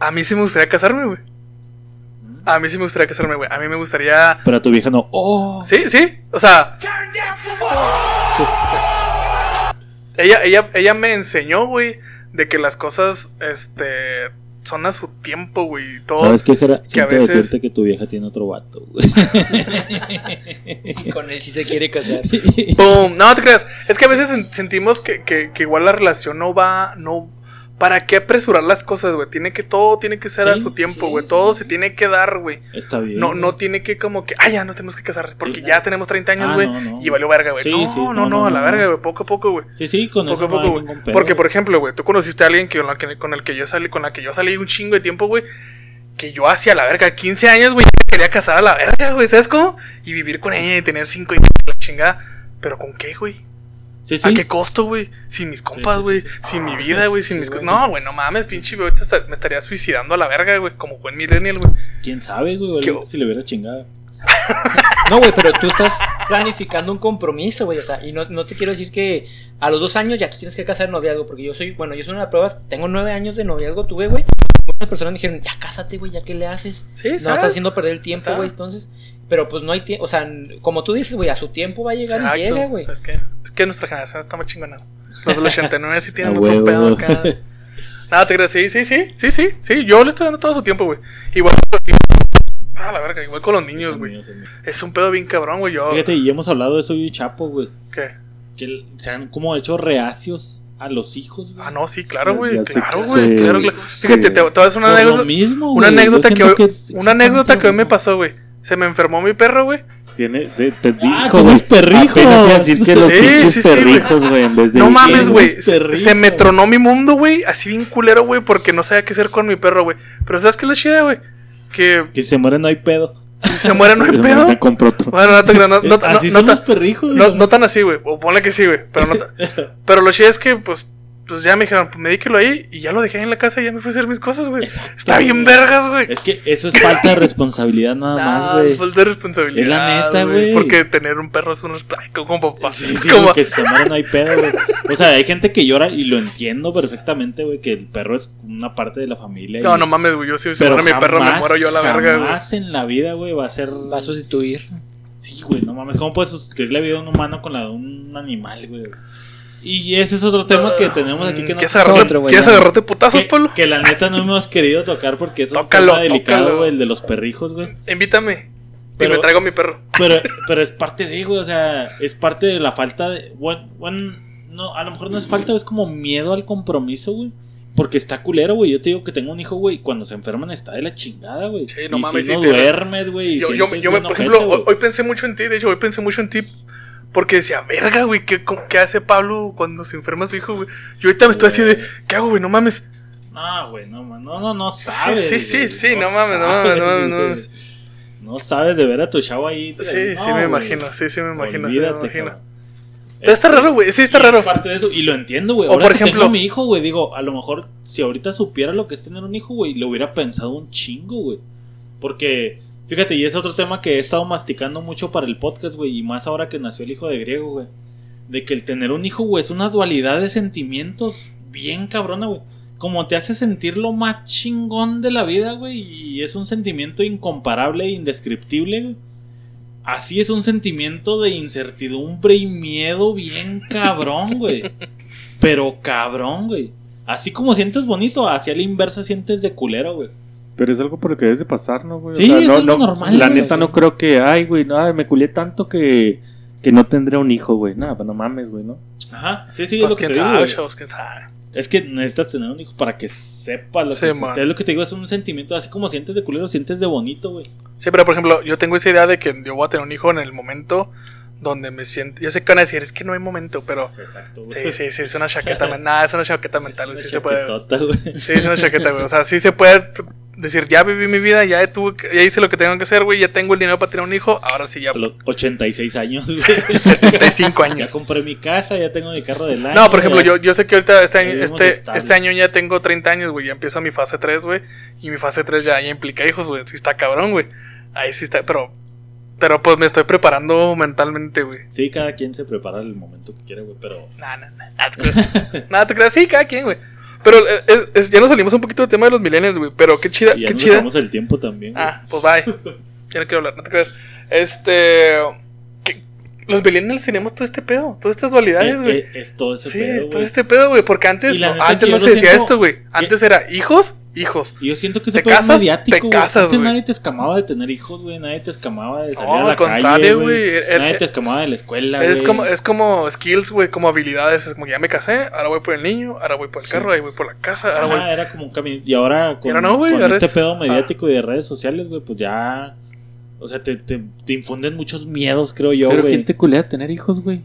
a mí sí me gustaría casarme, güey. A mí sí me gustaría casarme, güey. A mí me gustaría. Pero a tu vieja no. ¡Oh! Sí, sí. O sea. Ella, ella, ella me enseñó, güey, de que las cosas, este, son a su tiempo, güey. Todo. ¿Sabes qué, Jera? a Siento veces- decirte que tu vieja tiene otro vato, güey. Y con él sí se quiere casar. Pum. No te creas. Es que a veces sen- sentimos que, que, que igual la relación no va, no. ¿Para qué apresurar las cosas, güey? Tiene que todo tiene que ser a su tiempo, güey. sí. Todo se tiene que dar, güey. Está bien. No, no tiene que como que, ah, ya no tenemos que casar, porque ya tenemos 30 años, Ah, güey, no, no. y valió verga, güey. No, no, no, a la verga, güey, poco a poco, güey. Sí, sí, con Poco eso a poco, güey. Porque, por ejemplo, güey, tú conociste a alguien que, con, la que, con el que yo salí, con la que yo salí un chingo de tiempo, güey, que yo hacía la verga, 15 años, güey, quería casar a la verga, güey, ¿sabes cómo? Y vivir con ella y tener 5 hijos, la chingada. ¿Pero con qué, güey? Sí, sí. ¿A qué costo, güey? Sin mis compas, sí, güey. sí, sí. Sin mi vida, güey. Sin Sí, mis cosas. No, güey, no mames, pinche, güey. Ahorita me estaría suicidando a la verga, güey. Como buen millennial, güey. ¿Quién sabe, güey? ¿Qué- Si le hubiera chingado. No, güey, pero tú estás planificando un compromiso, güey. O sea, y no, no te quiero decir que a los dos años ya tienes que casar noviazgo. Porque yo soy, bueno, yo soy una prueba. Tengo nueve años de noviazgo, tuve, güey. Muchas personas me dijeron, ya cásate, güey, ya que le haces. Sí, No, ¿sabes? estás haciendo perder el tiempo, güey. Entonces, pero pues no hay tiempo. O sea, como tú dices, güey, a su tiempo va a llegar Exacto. y llega, güey. Es que, es que nuestra generación está más chingona. Los del 89 sí tienen huevo. pedo acá. Nada, te creas. Sí, sí, sí. Sí, sí. Sí, yo le estoy dando todo su tiempo, güey. Igual. Ah, la verga. Igual con los niños, güey. Es un pedo bien cabrón, güey. Yo. Fíjate, y hemos hablado de eso y Chapo, güey. ¿Qué? Que se han como hecho reacios a los hijos, güey. Ah, no, sí, claro, güey. Claro, güey. Claro, claro. Fíjate, te, te voy a hacer una anécdota. mismo, Una güey. anécdota Yo que, hoy, una anécdota que hoy me pasó, güey. Se me enfermó mi perro, güey. Tiene, te, te dijo, Ah, güey. perrijos. Que los Sí, sí, sí, güey. perrijos, güey, en vez de. No mames, güey. Se, me tronó mi mundo, güey. Así bien culero, güey. Porque no sabía qué hacer con mi perro, güey. Pero ¿sabes qué es lo chida, güey? Que Que si se muere no hay pedo. si se muere no hay pedo. Me compro otro. Bueno, no, te creas, no, no, Así no, son no los tan- perrijos. no- güey. no tan así, güey. O ponle que sí, güey. Pero, no pero lo chido es que, pues, pues ya me dijeron, pues medíquelo ahí. Y ya lo dejé ahí en la casa y ya me fui a hacer mis cosas, güey. Exacto, Está bien vergas, güey. Es que eso es falta de responsabilidad nada más, güey. es falta de responsabilidad. Es la neta, güey. Porque tener un perro es un ay, como papá. Sí, sí, como, que si se muere no hay pedo, güey. O sea, hay gente que llora y lo entiendo perfectamente, güey, que el perro es una parte de la familia. No, y- no mames, güey. Yo si se muere mi perro, me muero yo a la verga, güey. Jamás en la vida, güey, va a ser... Va a sustituir. Sí, güey, no mames. ¿Cómo puedes sustituir la vida de un humano con la de un animal, güey? Y ese es otro tema que tenemos aquí que no... ¿Quieres agarrarte, otro, güey, ¿quieres agarrarte putazos, que, Polo? que la neta no hemos querido tocar porque es un tema delicado, tócalo. güey, el de los perrijos, güey. Invítame. Pero- y me traigo a mi perro. Pero, pero es parte de, güey, o sea, es parte de la falta de. Bueno, bueno, no, a lo mejor no es falta, es como miedo al compromiso, güey. Porque está culero, güey. Yo te digo que tengo un hijo, güey. y Cuando se enferman está de la chingada, güey. Sí, no y mames, si no duermes, güey. Yo, yo, sientes yo me, bien por ejemplo, hoy, hoy pensé mucho en ti. De hecho, hoy pensé mucho en ti. Porque decía, verga, güey, ¿qué, ¿qué hace Pablo cuando se enferma su hijo, güey? Yo ahorita me estoy así de, ¿qué hago, güey? No mames. No, güey, no, man, no, no, no sabes. sí, sí, güey, sí, no mames, no mames, no mames, no mames. No sabes de ver a tu chavo ahí. Sí, no, sí me güey. imagino, sí, sí me imagino, sí me Olvídate, imagino. cabrón. Está raro, güey, sí está Y raro. Es parte de eso, y lo entiendo, güey. O Ahora por que ejemplo- tengo a mi hijo, güey, digo, a lo mejor si ahorita supiera lo que es tener un hijo, güey, lo hubiera pensado un chingo, güey. Porque, fíjate, y es otro tema que he estado masticando mucho para el podcast, güey, y más ahora que nació el hijo de griego, güey. De que el tener un hijo, güey, es una dualidad de sentimientos bien cabrona, güey. Como te hace sentir lo más chingón de la vida, güey, y es un sentimiento incomparable e indescriptible, güey. Así es un sentimiento de incertidumbre y miedo bien cabrón, güey. Pero cabrón, güey. Así como sientes bonito, hacia la inversa sientes de culero, güey. Pero es algo por lo que debes de pasar, ¿no, güey? Sí, es no, algo no, normal, La güey, neta sí. no creo que, ay, güey, no, me culé tanto que, que no tendré un hijo, güey. Nada, pues no mames, güey, ¿no? Ajá, sí, sí, es Pues lo que te digo, güey. Es que necesitas tener un hijo para que sepas lo Sí, que es. man. Es lo que te digo, es un sentimiento, así como sientes de culero, sientes de bonito, güey. Sí, pero por ejemplo, yo tengo esa idea de que yo voy a tener un hijo en el momento donde me siento. Yo sé que van a decir, es que no hay momento, pero. Exacto, Sí, sí, sí, es una chaqueta mental. Nada, es una chaqueta mental, güey, sí se puede. güey. Sí, es una chaqueta, güey. O sea, sí se puede decir, ya viví mi vida, ya tuve, ya hice lo que tengo que hacer, güey, ya tengo el dinero para tener un hijo, ahora sí ya. Los 86 años, güey. 75 Ya años. compré mi casa, ya tengo mi carro del año. No, por ejemplo, ya- yo, yo sé que ahorita este Ya año, este, este año ya tengo 30 años, güey. Ya empiezo mi fase 3, güey. Y mi fase 3 ya, ya implica hijos, güey. Sí está cabrón, güey. Ahí sí está, pero. Pero pues me estoy preparando mentalmente, güey. Sí, cada quien se prepara el momento que quiere, güey, pero... Nah, nah, nah, nada te creas. Nada te creas. Sí, cada quien, güey. Pero eh, es- es- ya nos salimos un poquito del tema de los millennials, güey. Pero qué chida, Y ya qué nos chida. el tiempo también, güey. Ah, pues bye. Ya no quiero hablar, no te creas. Este. Los millennials tenemos todo este pedo, todas estas dualidades, Eh, güey. eh, es todo ese Sí, pedo, todo güey. este pedo, güey. Porque antes, no, antes no se decía siento esto, güey. Antes era hijos, hijos. Y yo siento que Te ese pedo es mediático, te güey. casas, Antes nadie te escamaba de tener hijos, güey. Nadie te escamaba de salir No, a la calle, güey. Nadie te escamaba de la escuela, Es güey. como, es como skills, güey, como habilidades. Es como ya me casé, ahora voy por el niño, ahora voy por el Sí. carro, ahí voy por la casa, ahora Ajá, voy. era como un camino. Y ahora con, ahora no, güey, con ahora este es- pedo mediático y de redes sociales, güey, pues ya... O sea, te, te, te infunden muchos miedos, creo yo, Pero güey. ¿quién te culea tener hijos, güey?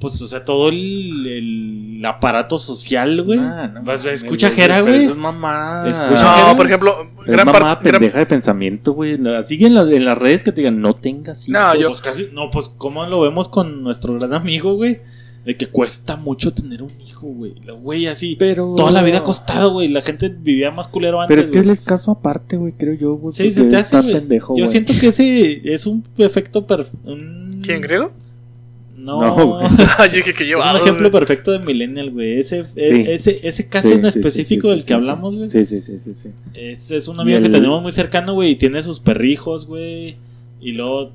Pues, o sea, todo el, el aparato social, güey. Ah, no Vas- mames, escucha güey, Jera, güey. Es mamá. Escucha No, Jera. por ejemplo, Es gran mamá gran- pendeja de pensamiento, güey. Así en, la- en las redes que te digan, no tengas hijos. No, Pues, yo- pues casi, no, pues ¿cómo lo vemos con nuestro gran amigo, güey? De que cuesta mucho tener un hijo, güey. La Güey, así. Pero... Toda la vida ha costado, güey. La gente vivía más culero antes. Pero es que güey. caso aparte, güey, creo yo, güey. Sí, se te hace, está güey. pendejo, Yo güey. siento que ese es un efecto perfecto. ¿Quién, griego? No, No, güey. Yo dije que es lleva. un ejemplo perfecto de Millennial, güey. Ese, Sí. ese, ese caso Sí, en sí, sí, específico sí, del sí, que sí, hablamos, güey. Sí, sí, sí, sí, sí. Es, es un amigo que tenemos muy cercano, güey. Y tiene sus perrijos, güey. Y luego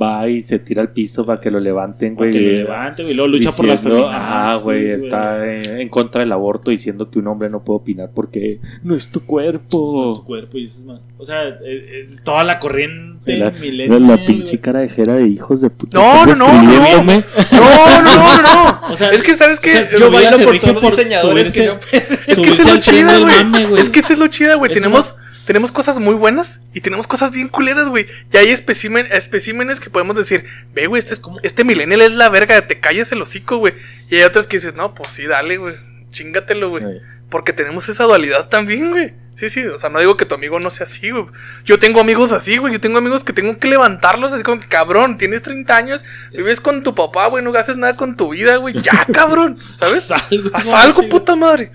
Va y se tira al piso para que lo levanten, para güey. que lo levante, güey. Y luego lucha por las Diciendo- feminazis, Ajá, güey, está en, en contra del aborto diciendo que un hombre no puede opinar porque no es tu cuerpo. tu cuerpo y dices, man, o sea, es, es toda la corriente La, millennial, la güey. pinche cara de jera de hijos de puta. No, no, no, escribiéndome. No, no, no, no. O sea, es que, ¿sabes qué? o sea, Yo bailo por todos los diseñadores que no- Es que esa es lo chida, güey. güey. Es que esa es lo chida, güey. Es Tenemos, tenemos cosas muy buenas y tenemos cosas bien culeras, güey. Y hay especimen, especímenes que podemos decir, ve, güey, este, es como, este millennial es la verga, te calles el hocico, güey. Y hay otras que dices, no, pues sí, dale, güey. Chingatelo, güey. Porque tenemos esa dualidad también, güey. Sí, sí, o sea, no digo que tu amigo no sea así, güey. Yo tengo amigos así, güey. Yo tengo amigos que tengo que levantarlos así como, cabrón, tienes 30 años, vives con tu papá, güey, no haces nada con tu vida, güey. Ya, cabrón, ¿sabes? Haz algo, Haz algo, puta madre.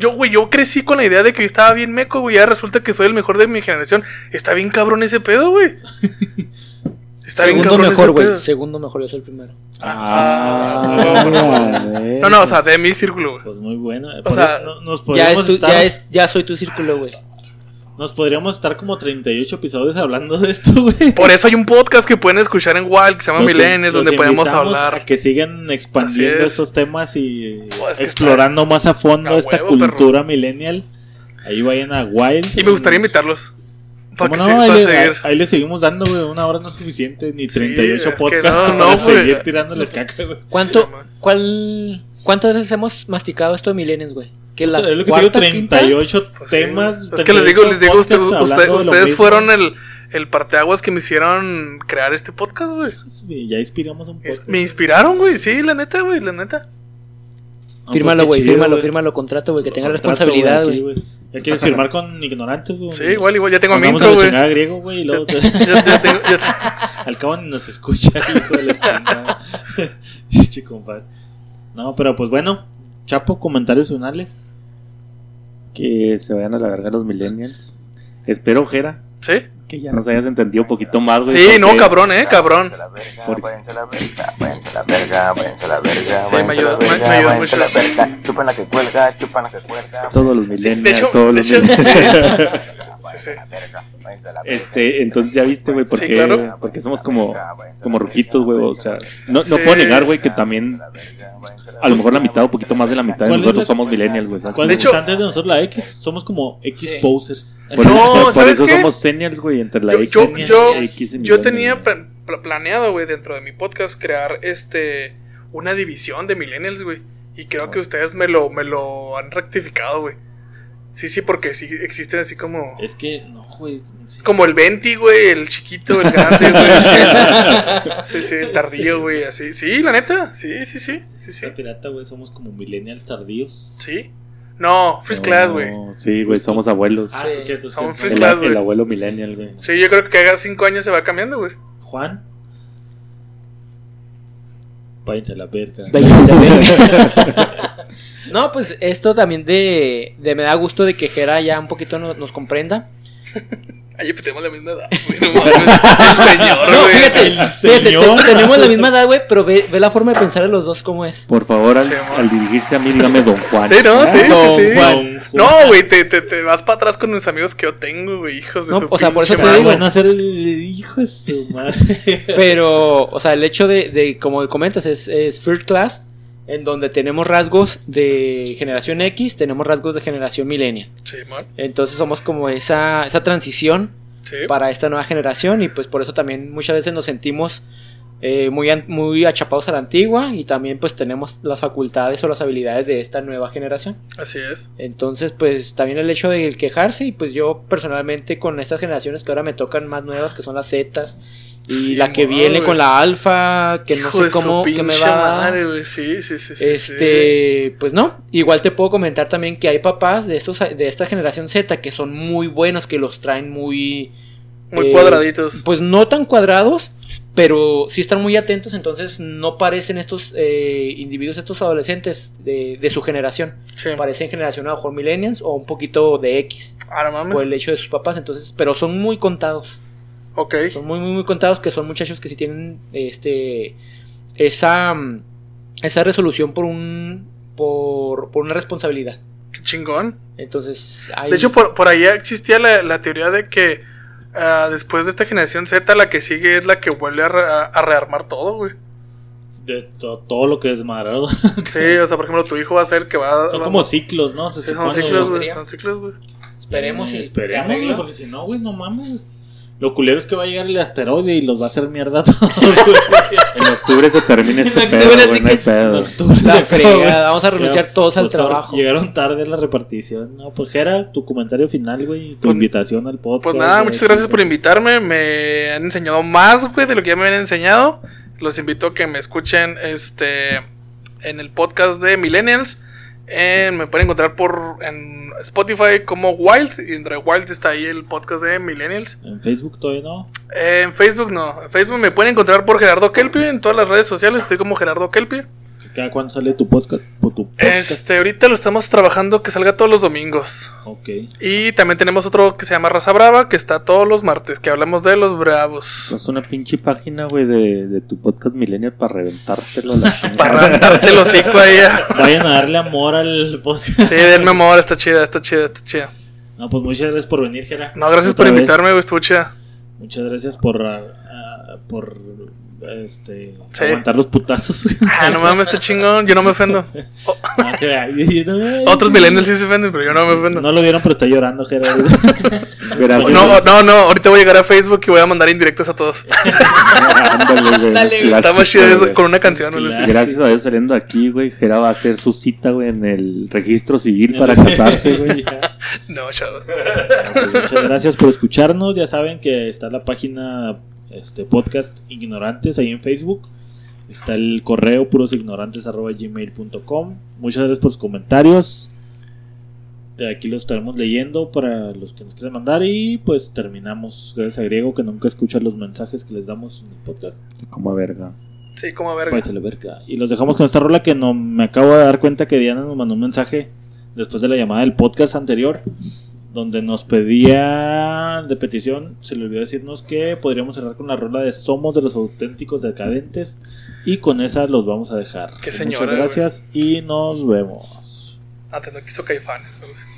Yo, güey, yo crecí con la idea de que yo estaba bien meco, güey. Ya resulta que soy el mejor de mi generación. Está bien cabrón ese pedo, güey. Está bien Segundo cabrón mejor, ese güey. pedo. Segundo mejor, yo soy el primero. Ah, No, no, o sea, de mi círculo, güey. Pues muy bueno. O Por- sea, no- nos Ya, podríamos es tu- estar, ya, es, ya soy tu círculo, güey. Nos podríamos estar como 38 episodios hablando de esto, güey. Por eso hay un podcast que pueden escuchar en Wild que se llama Los in- Millennials, los donde podemos hablar. a que sigan expandiendo es. estos temas y Oh, es explorando más a fondo A esta huevo, cultura millennial. Ahí vayan a Wild. Y me gustaría invitarlos. Para ¿Cómo que no? se ahí, le, seguir. ahí le seguimos dando, güey. Una hora no es suficiente, ni Sí, 38 es que podcasts no, para no, seguir tirándoles caca, güey. ¿Cuánto, Sí, cuál, ¿Cuántas veces hemos masticado esto de millennials, güey? ¿Que la es lo que te digo, cuarta, quinta? 38 Pues sí, temas. güey. Es que les digo, les digo, 38 usted- usted- ustedes fueron el, el parteaguas que me hicieron crear este podcast, güey. Ya inspiramos un podcast. Me inspiraron, güey. Sí, la neta, güey, la neta. No, Fírmalo, pues, güey, qué chido, fírmalo, güey. fírmalo, contrato, güey, que tenga Contrato, responsabilidad, güey. Ya quieres firmar con ignorantes, güey. Sí, igual, igual. Ya tengo mi intro, güey. griego, güey, y luego Ya, ya tengo- ya- al cabo ni nos escucha, hijo de la chingada. Compadre. No, pero pues bueno, Chapo, comentarios finales. Que se vayan a la verga los millennials. Espero, Jera, ¿Sí? que ya nos hayas entendido un poquito más, güey. Sí, no, cabrón, eh, cabrón. Váyanse a la verga, váyanse a la verga, váyanse a la verga, Sí, me ayuda, me- ayuda váyanse a la mucho. verga, chupan la que cuelga, chupan la que cuelga. Todos los millennials, de hecho, todos los millennials. Sí, sí. Este, entonces ya viste, güey, porque, Sí, claro. porque somos como, como ruquitos, güey, o sea, no, no Sí. puedo negar, güey, que también a lo mejor la mitad o poquito más de la mitad de ¿Cuál es nosotros somos millennials, güey. ¿sabes? ¿Cuál De hecho- antes de nosotros la X? Somos como X posers. Por, No, por ¿sabes eso qué? somos senials, güey, entre la Yo, X, yo, y- yo, X y yo tenía planeado, güey, dentro de mi podcast crear este una división de millennials, güey. Y creo que ustedes me lo, me lo han rectificado, güey. Sí, sí, porque sí existen así como... Es que, no, güey. sí. Como el 20, güey, el chiquito, el grande, güey. Sí, sí, el tardío, güey, así. Sí, la neta, sí, sí, sí, sí, sí. La pirata, güey, somos como millennials tardíos. Sí. No, First Class, güey. No, Sí, güey, somos abuelos. Ah, Sí. es cierto. Somos sí. First el, Class, güey. el abuelo millennial, güey. Sí, yo creo que cada cinco años se va cambiando, güey. Juan. Váyanse a la verga. Váyanse a la verga. No, pues esto también de, de me da gusto de que Jera ya un poquito no- nos comprenda. Ay, pues tenemos la misma edad, güey. No mames. El señor, No, güey. fíjate, El fíjate, señor. te- tenemos la misma edad, güey, pero ve, ve la forma de pensar de los dos cómo es. Por favor, al, Sí, amor. al dirigirse a mí, dígame Don Juan. Sí, no, sí, Don sí, sí. Juan. No, güey, te, te, te vas para atrás con los amigos que yo tengo, güey, hijos de No, su o sea, por eso pinche te madre. digo. van a ser el hijo de su madre. Pero, o sea, el hecho de, de como comentas, es, es First Class, en donde tenemos rasgos de generación X, tenemos rasgos de generación millennial. Sí, man. Entonces somos como esa, esa transición Sí. para esta nueva generación y pues por eso también muchas veces nos sentimos eh, muy, muy achapados a la antigua y también pues tenemos las facultades o las habilidades de esta nueva generación. Así es. Entonces pues también el hecho de quejarse y pues yo personalmente con estas generaciones que ahora me tocan más nuevas que son las Zetas y Sí, la que viene con la alfa que no sé cómo que me va madre. Sí, sí, sí, sí. este, pues no, igual te puedo comentar también que hay papás de estos de esta generación Z que son muy buenos, que los traen muy. Muy eh, cuadraditos. pues no tan cuadrados, pero sí están muy atentos, entonces no parecen estos eh, individuos, estos adolescentes de, de su generación, Sí. parecen generación a lo mejor millennials o un poquito de X Ahora mames. por el hecho de sus papás, entonces, pero son muy contados, Ok. son muy muy muy contados que son muchachos que sí tienen este esa esa resolución por un por, por una responsabilidad. Qué chingón. Entonces, hay De hecho, por, por ahí existía la, la teoría de que ah, después de esta generación Z, la que sigue es la que vuelve a, re- a rearmar todo, güey. De to- todo lo que es desmadrado. Sí, o sea, por ejemplo, tu hijo va a ser el que va Son va- como ciclos, ¿no? Se Sí, son ciclos, güey. Son ciclos, güey. esperemos y esperemos, se porque si no, güey, no mames. Lo culero es que va a llegar el asteroide y los va a hacer mierda a todos. En octubre se termina este En pedo, güey, no hay pedo. En octubre La se vamos a renunciar Ya, todos al pues, trabajo. Llegaron tarde la repartición. No, pues Jera, tu comentario final, güey. Tu Pues- invitación al podcast. Pues nada, muchas gracias por invitarme. Me han enseñado más, güey, de lo que ya me habían enseñado. Los invito a que me escuchen este en el podcast de Millennials. En- me pueden encontrar por en Spotify como Wild. Y entre Wild está ahí el podcast de Millennials. En Facebook todavía no. En Facebook no. En Facebook me pueden encontrar por Gerardo Kelpie. En todas las redes sociales estoy como Gerardo Kelpie. ¿Cada cuándo sale tu podcast? por tu podcast? Este, ahorita lo estamos trabajando que salga todos los domingos. Ok. Y también tenemos otro que se llama Raza Brava, que está todos los martes, que hablamos de los bravos. Es una pinche página, güey, de, de tu podcast Millennial para reventártelo la. Para reventarte el hocico ahí. Vayan a darle amor al podcast. Sí, denme amor, está chida, está chida, está chida. No, pues muchas gracias por venir, Gera. No, gracias Otra por invitarme, güey, estuvo chida. Muchas gracias por, ah, por este, Sí. aguantar los putazos. Ah, no mames, está chingón, yo no me ofendo. O- que vea, y- y no- otros millennials sí se ofenden, pero yo no me ofendo. No lo vieron, pero está llorando, Gera. Gracias. No, no, no, ahorita voy a llegar a Facebook y voy a mandar indirectas a todos. Ándale, güey. Está más chido eso con una canción. Claro. Gracias a Dios saliendo aquí, güey, Jera va a hacer su cita, güey, en el registro civil para casarse, güey. No, chavos. Pues muchas gracias por escucharnos. Ya saben que está la página este podcast Ignorantes ahí en Facebook. Está el correo purosignorantes.gmail.com. Muchas gracias por sus comentarios. De aquí los estaremos leyendo para los que nos quieran mandar. Y pues terminamos. Gracias a Griego que nunca escucha los mensajes que les damos en el podcast. Como verga. Sí, como verga. Pues, verga. Y los dejamos con esta rola que no me acabo de dar cuenta que Diana nos mandó un mensaje después de la llamada del podcast anterior donde nos pedía de petición, se le olvidó decirnos que podríamos cerrar con la rola de Somos de los auténticos decadentes y con esa los vamos a dejar. Qué Muchas señora, gracias y nos vemos. Antes no quiso caifanes, güey.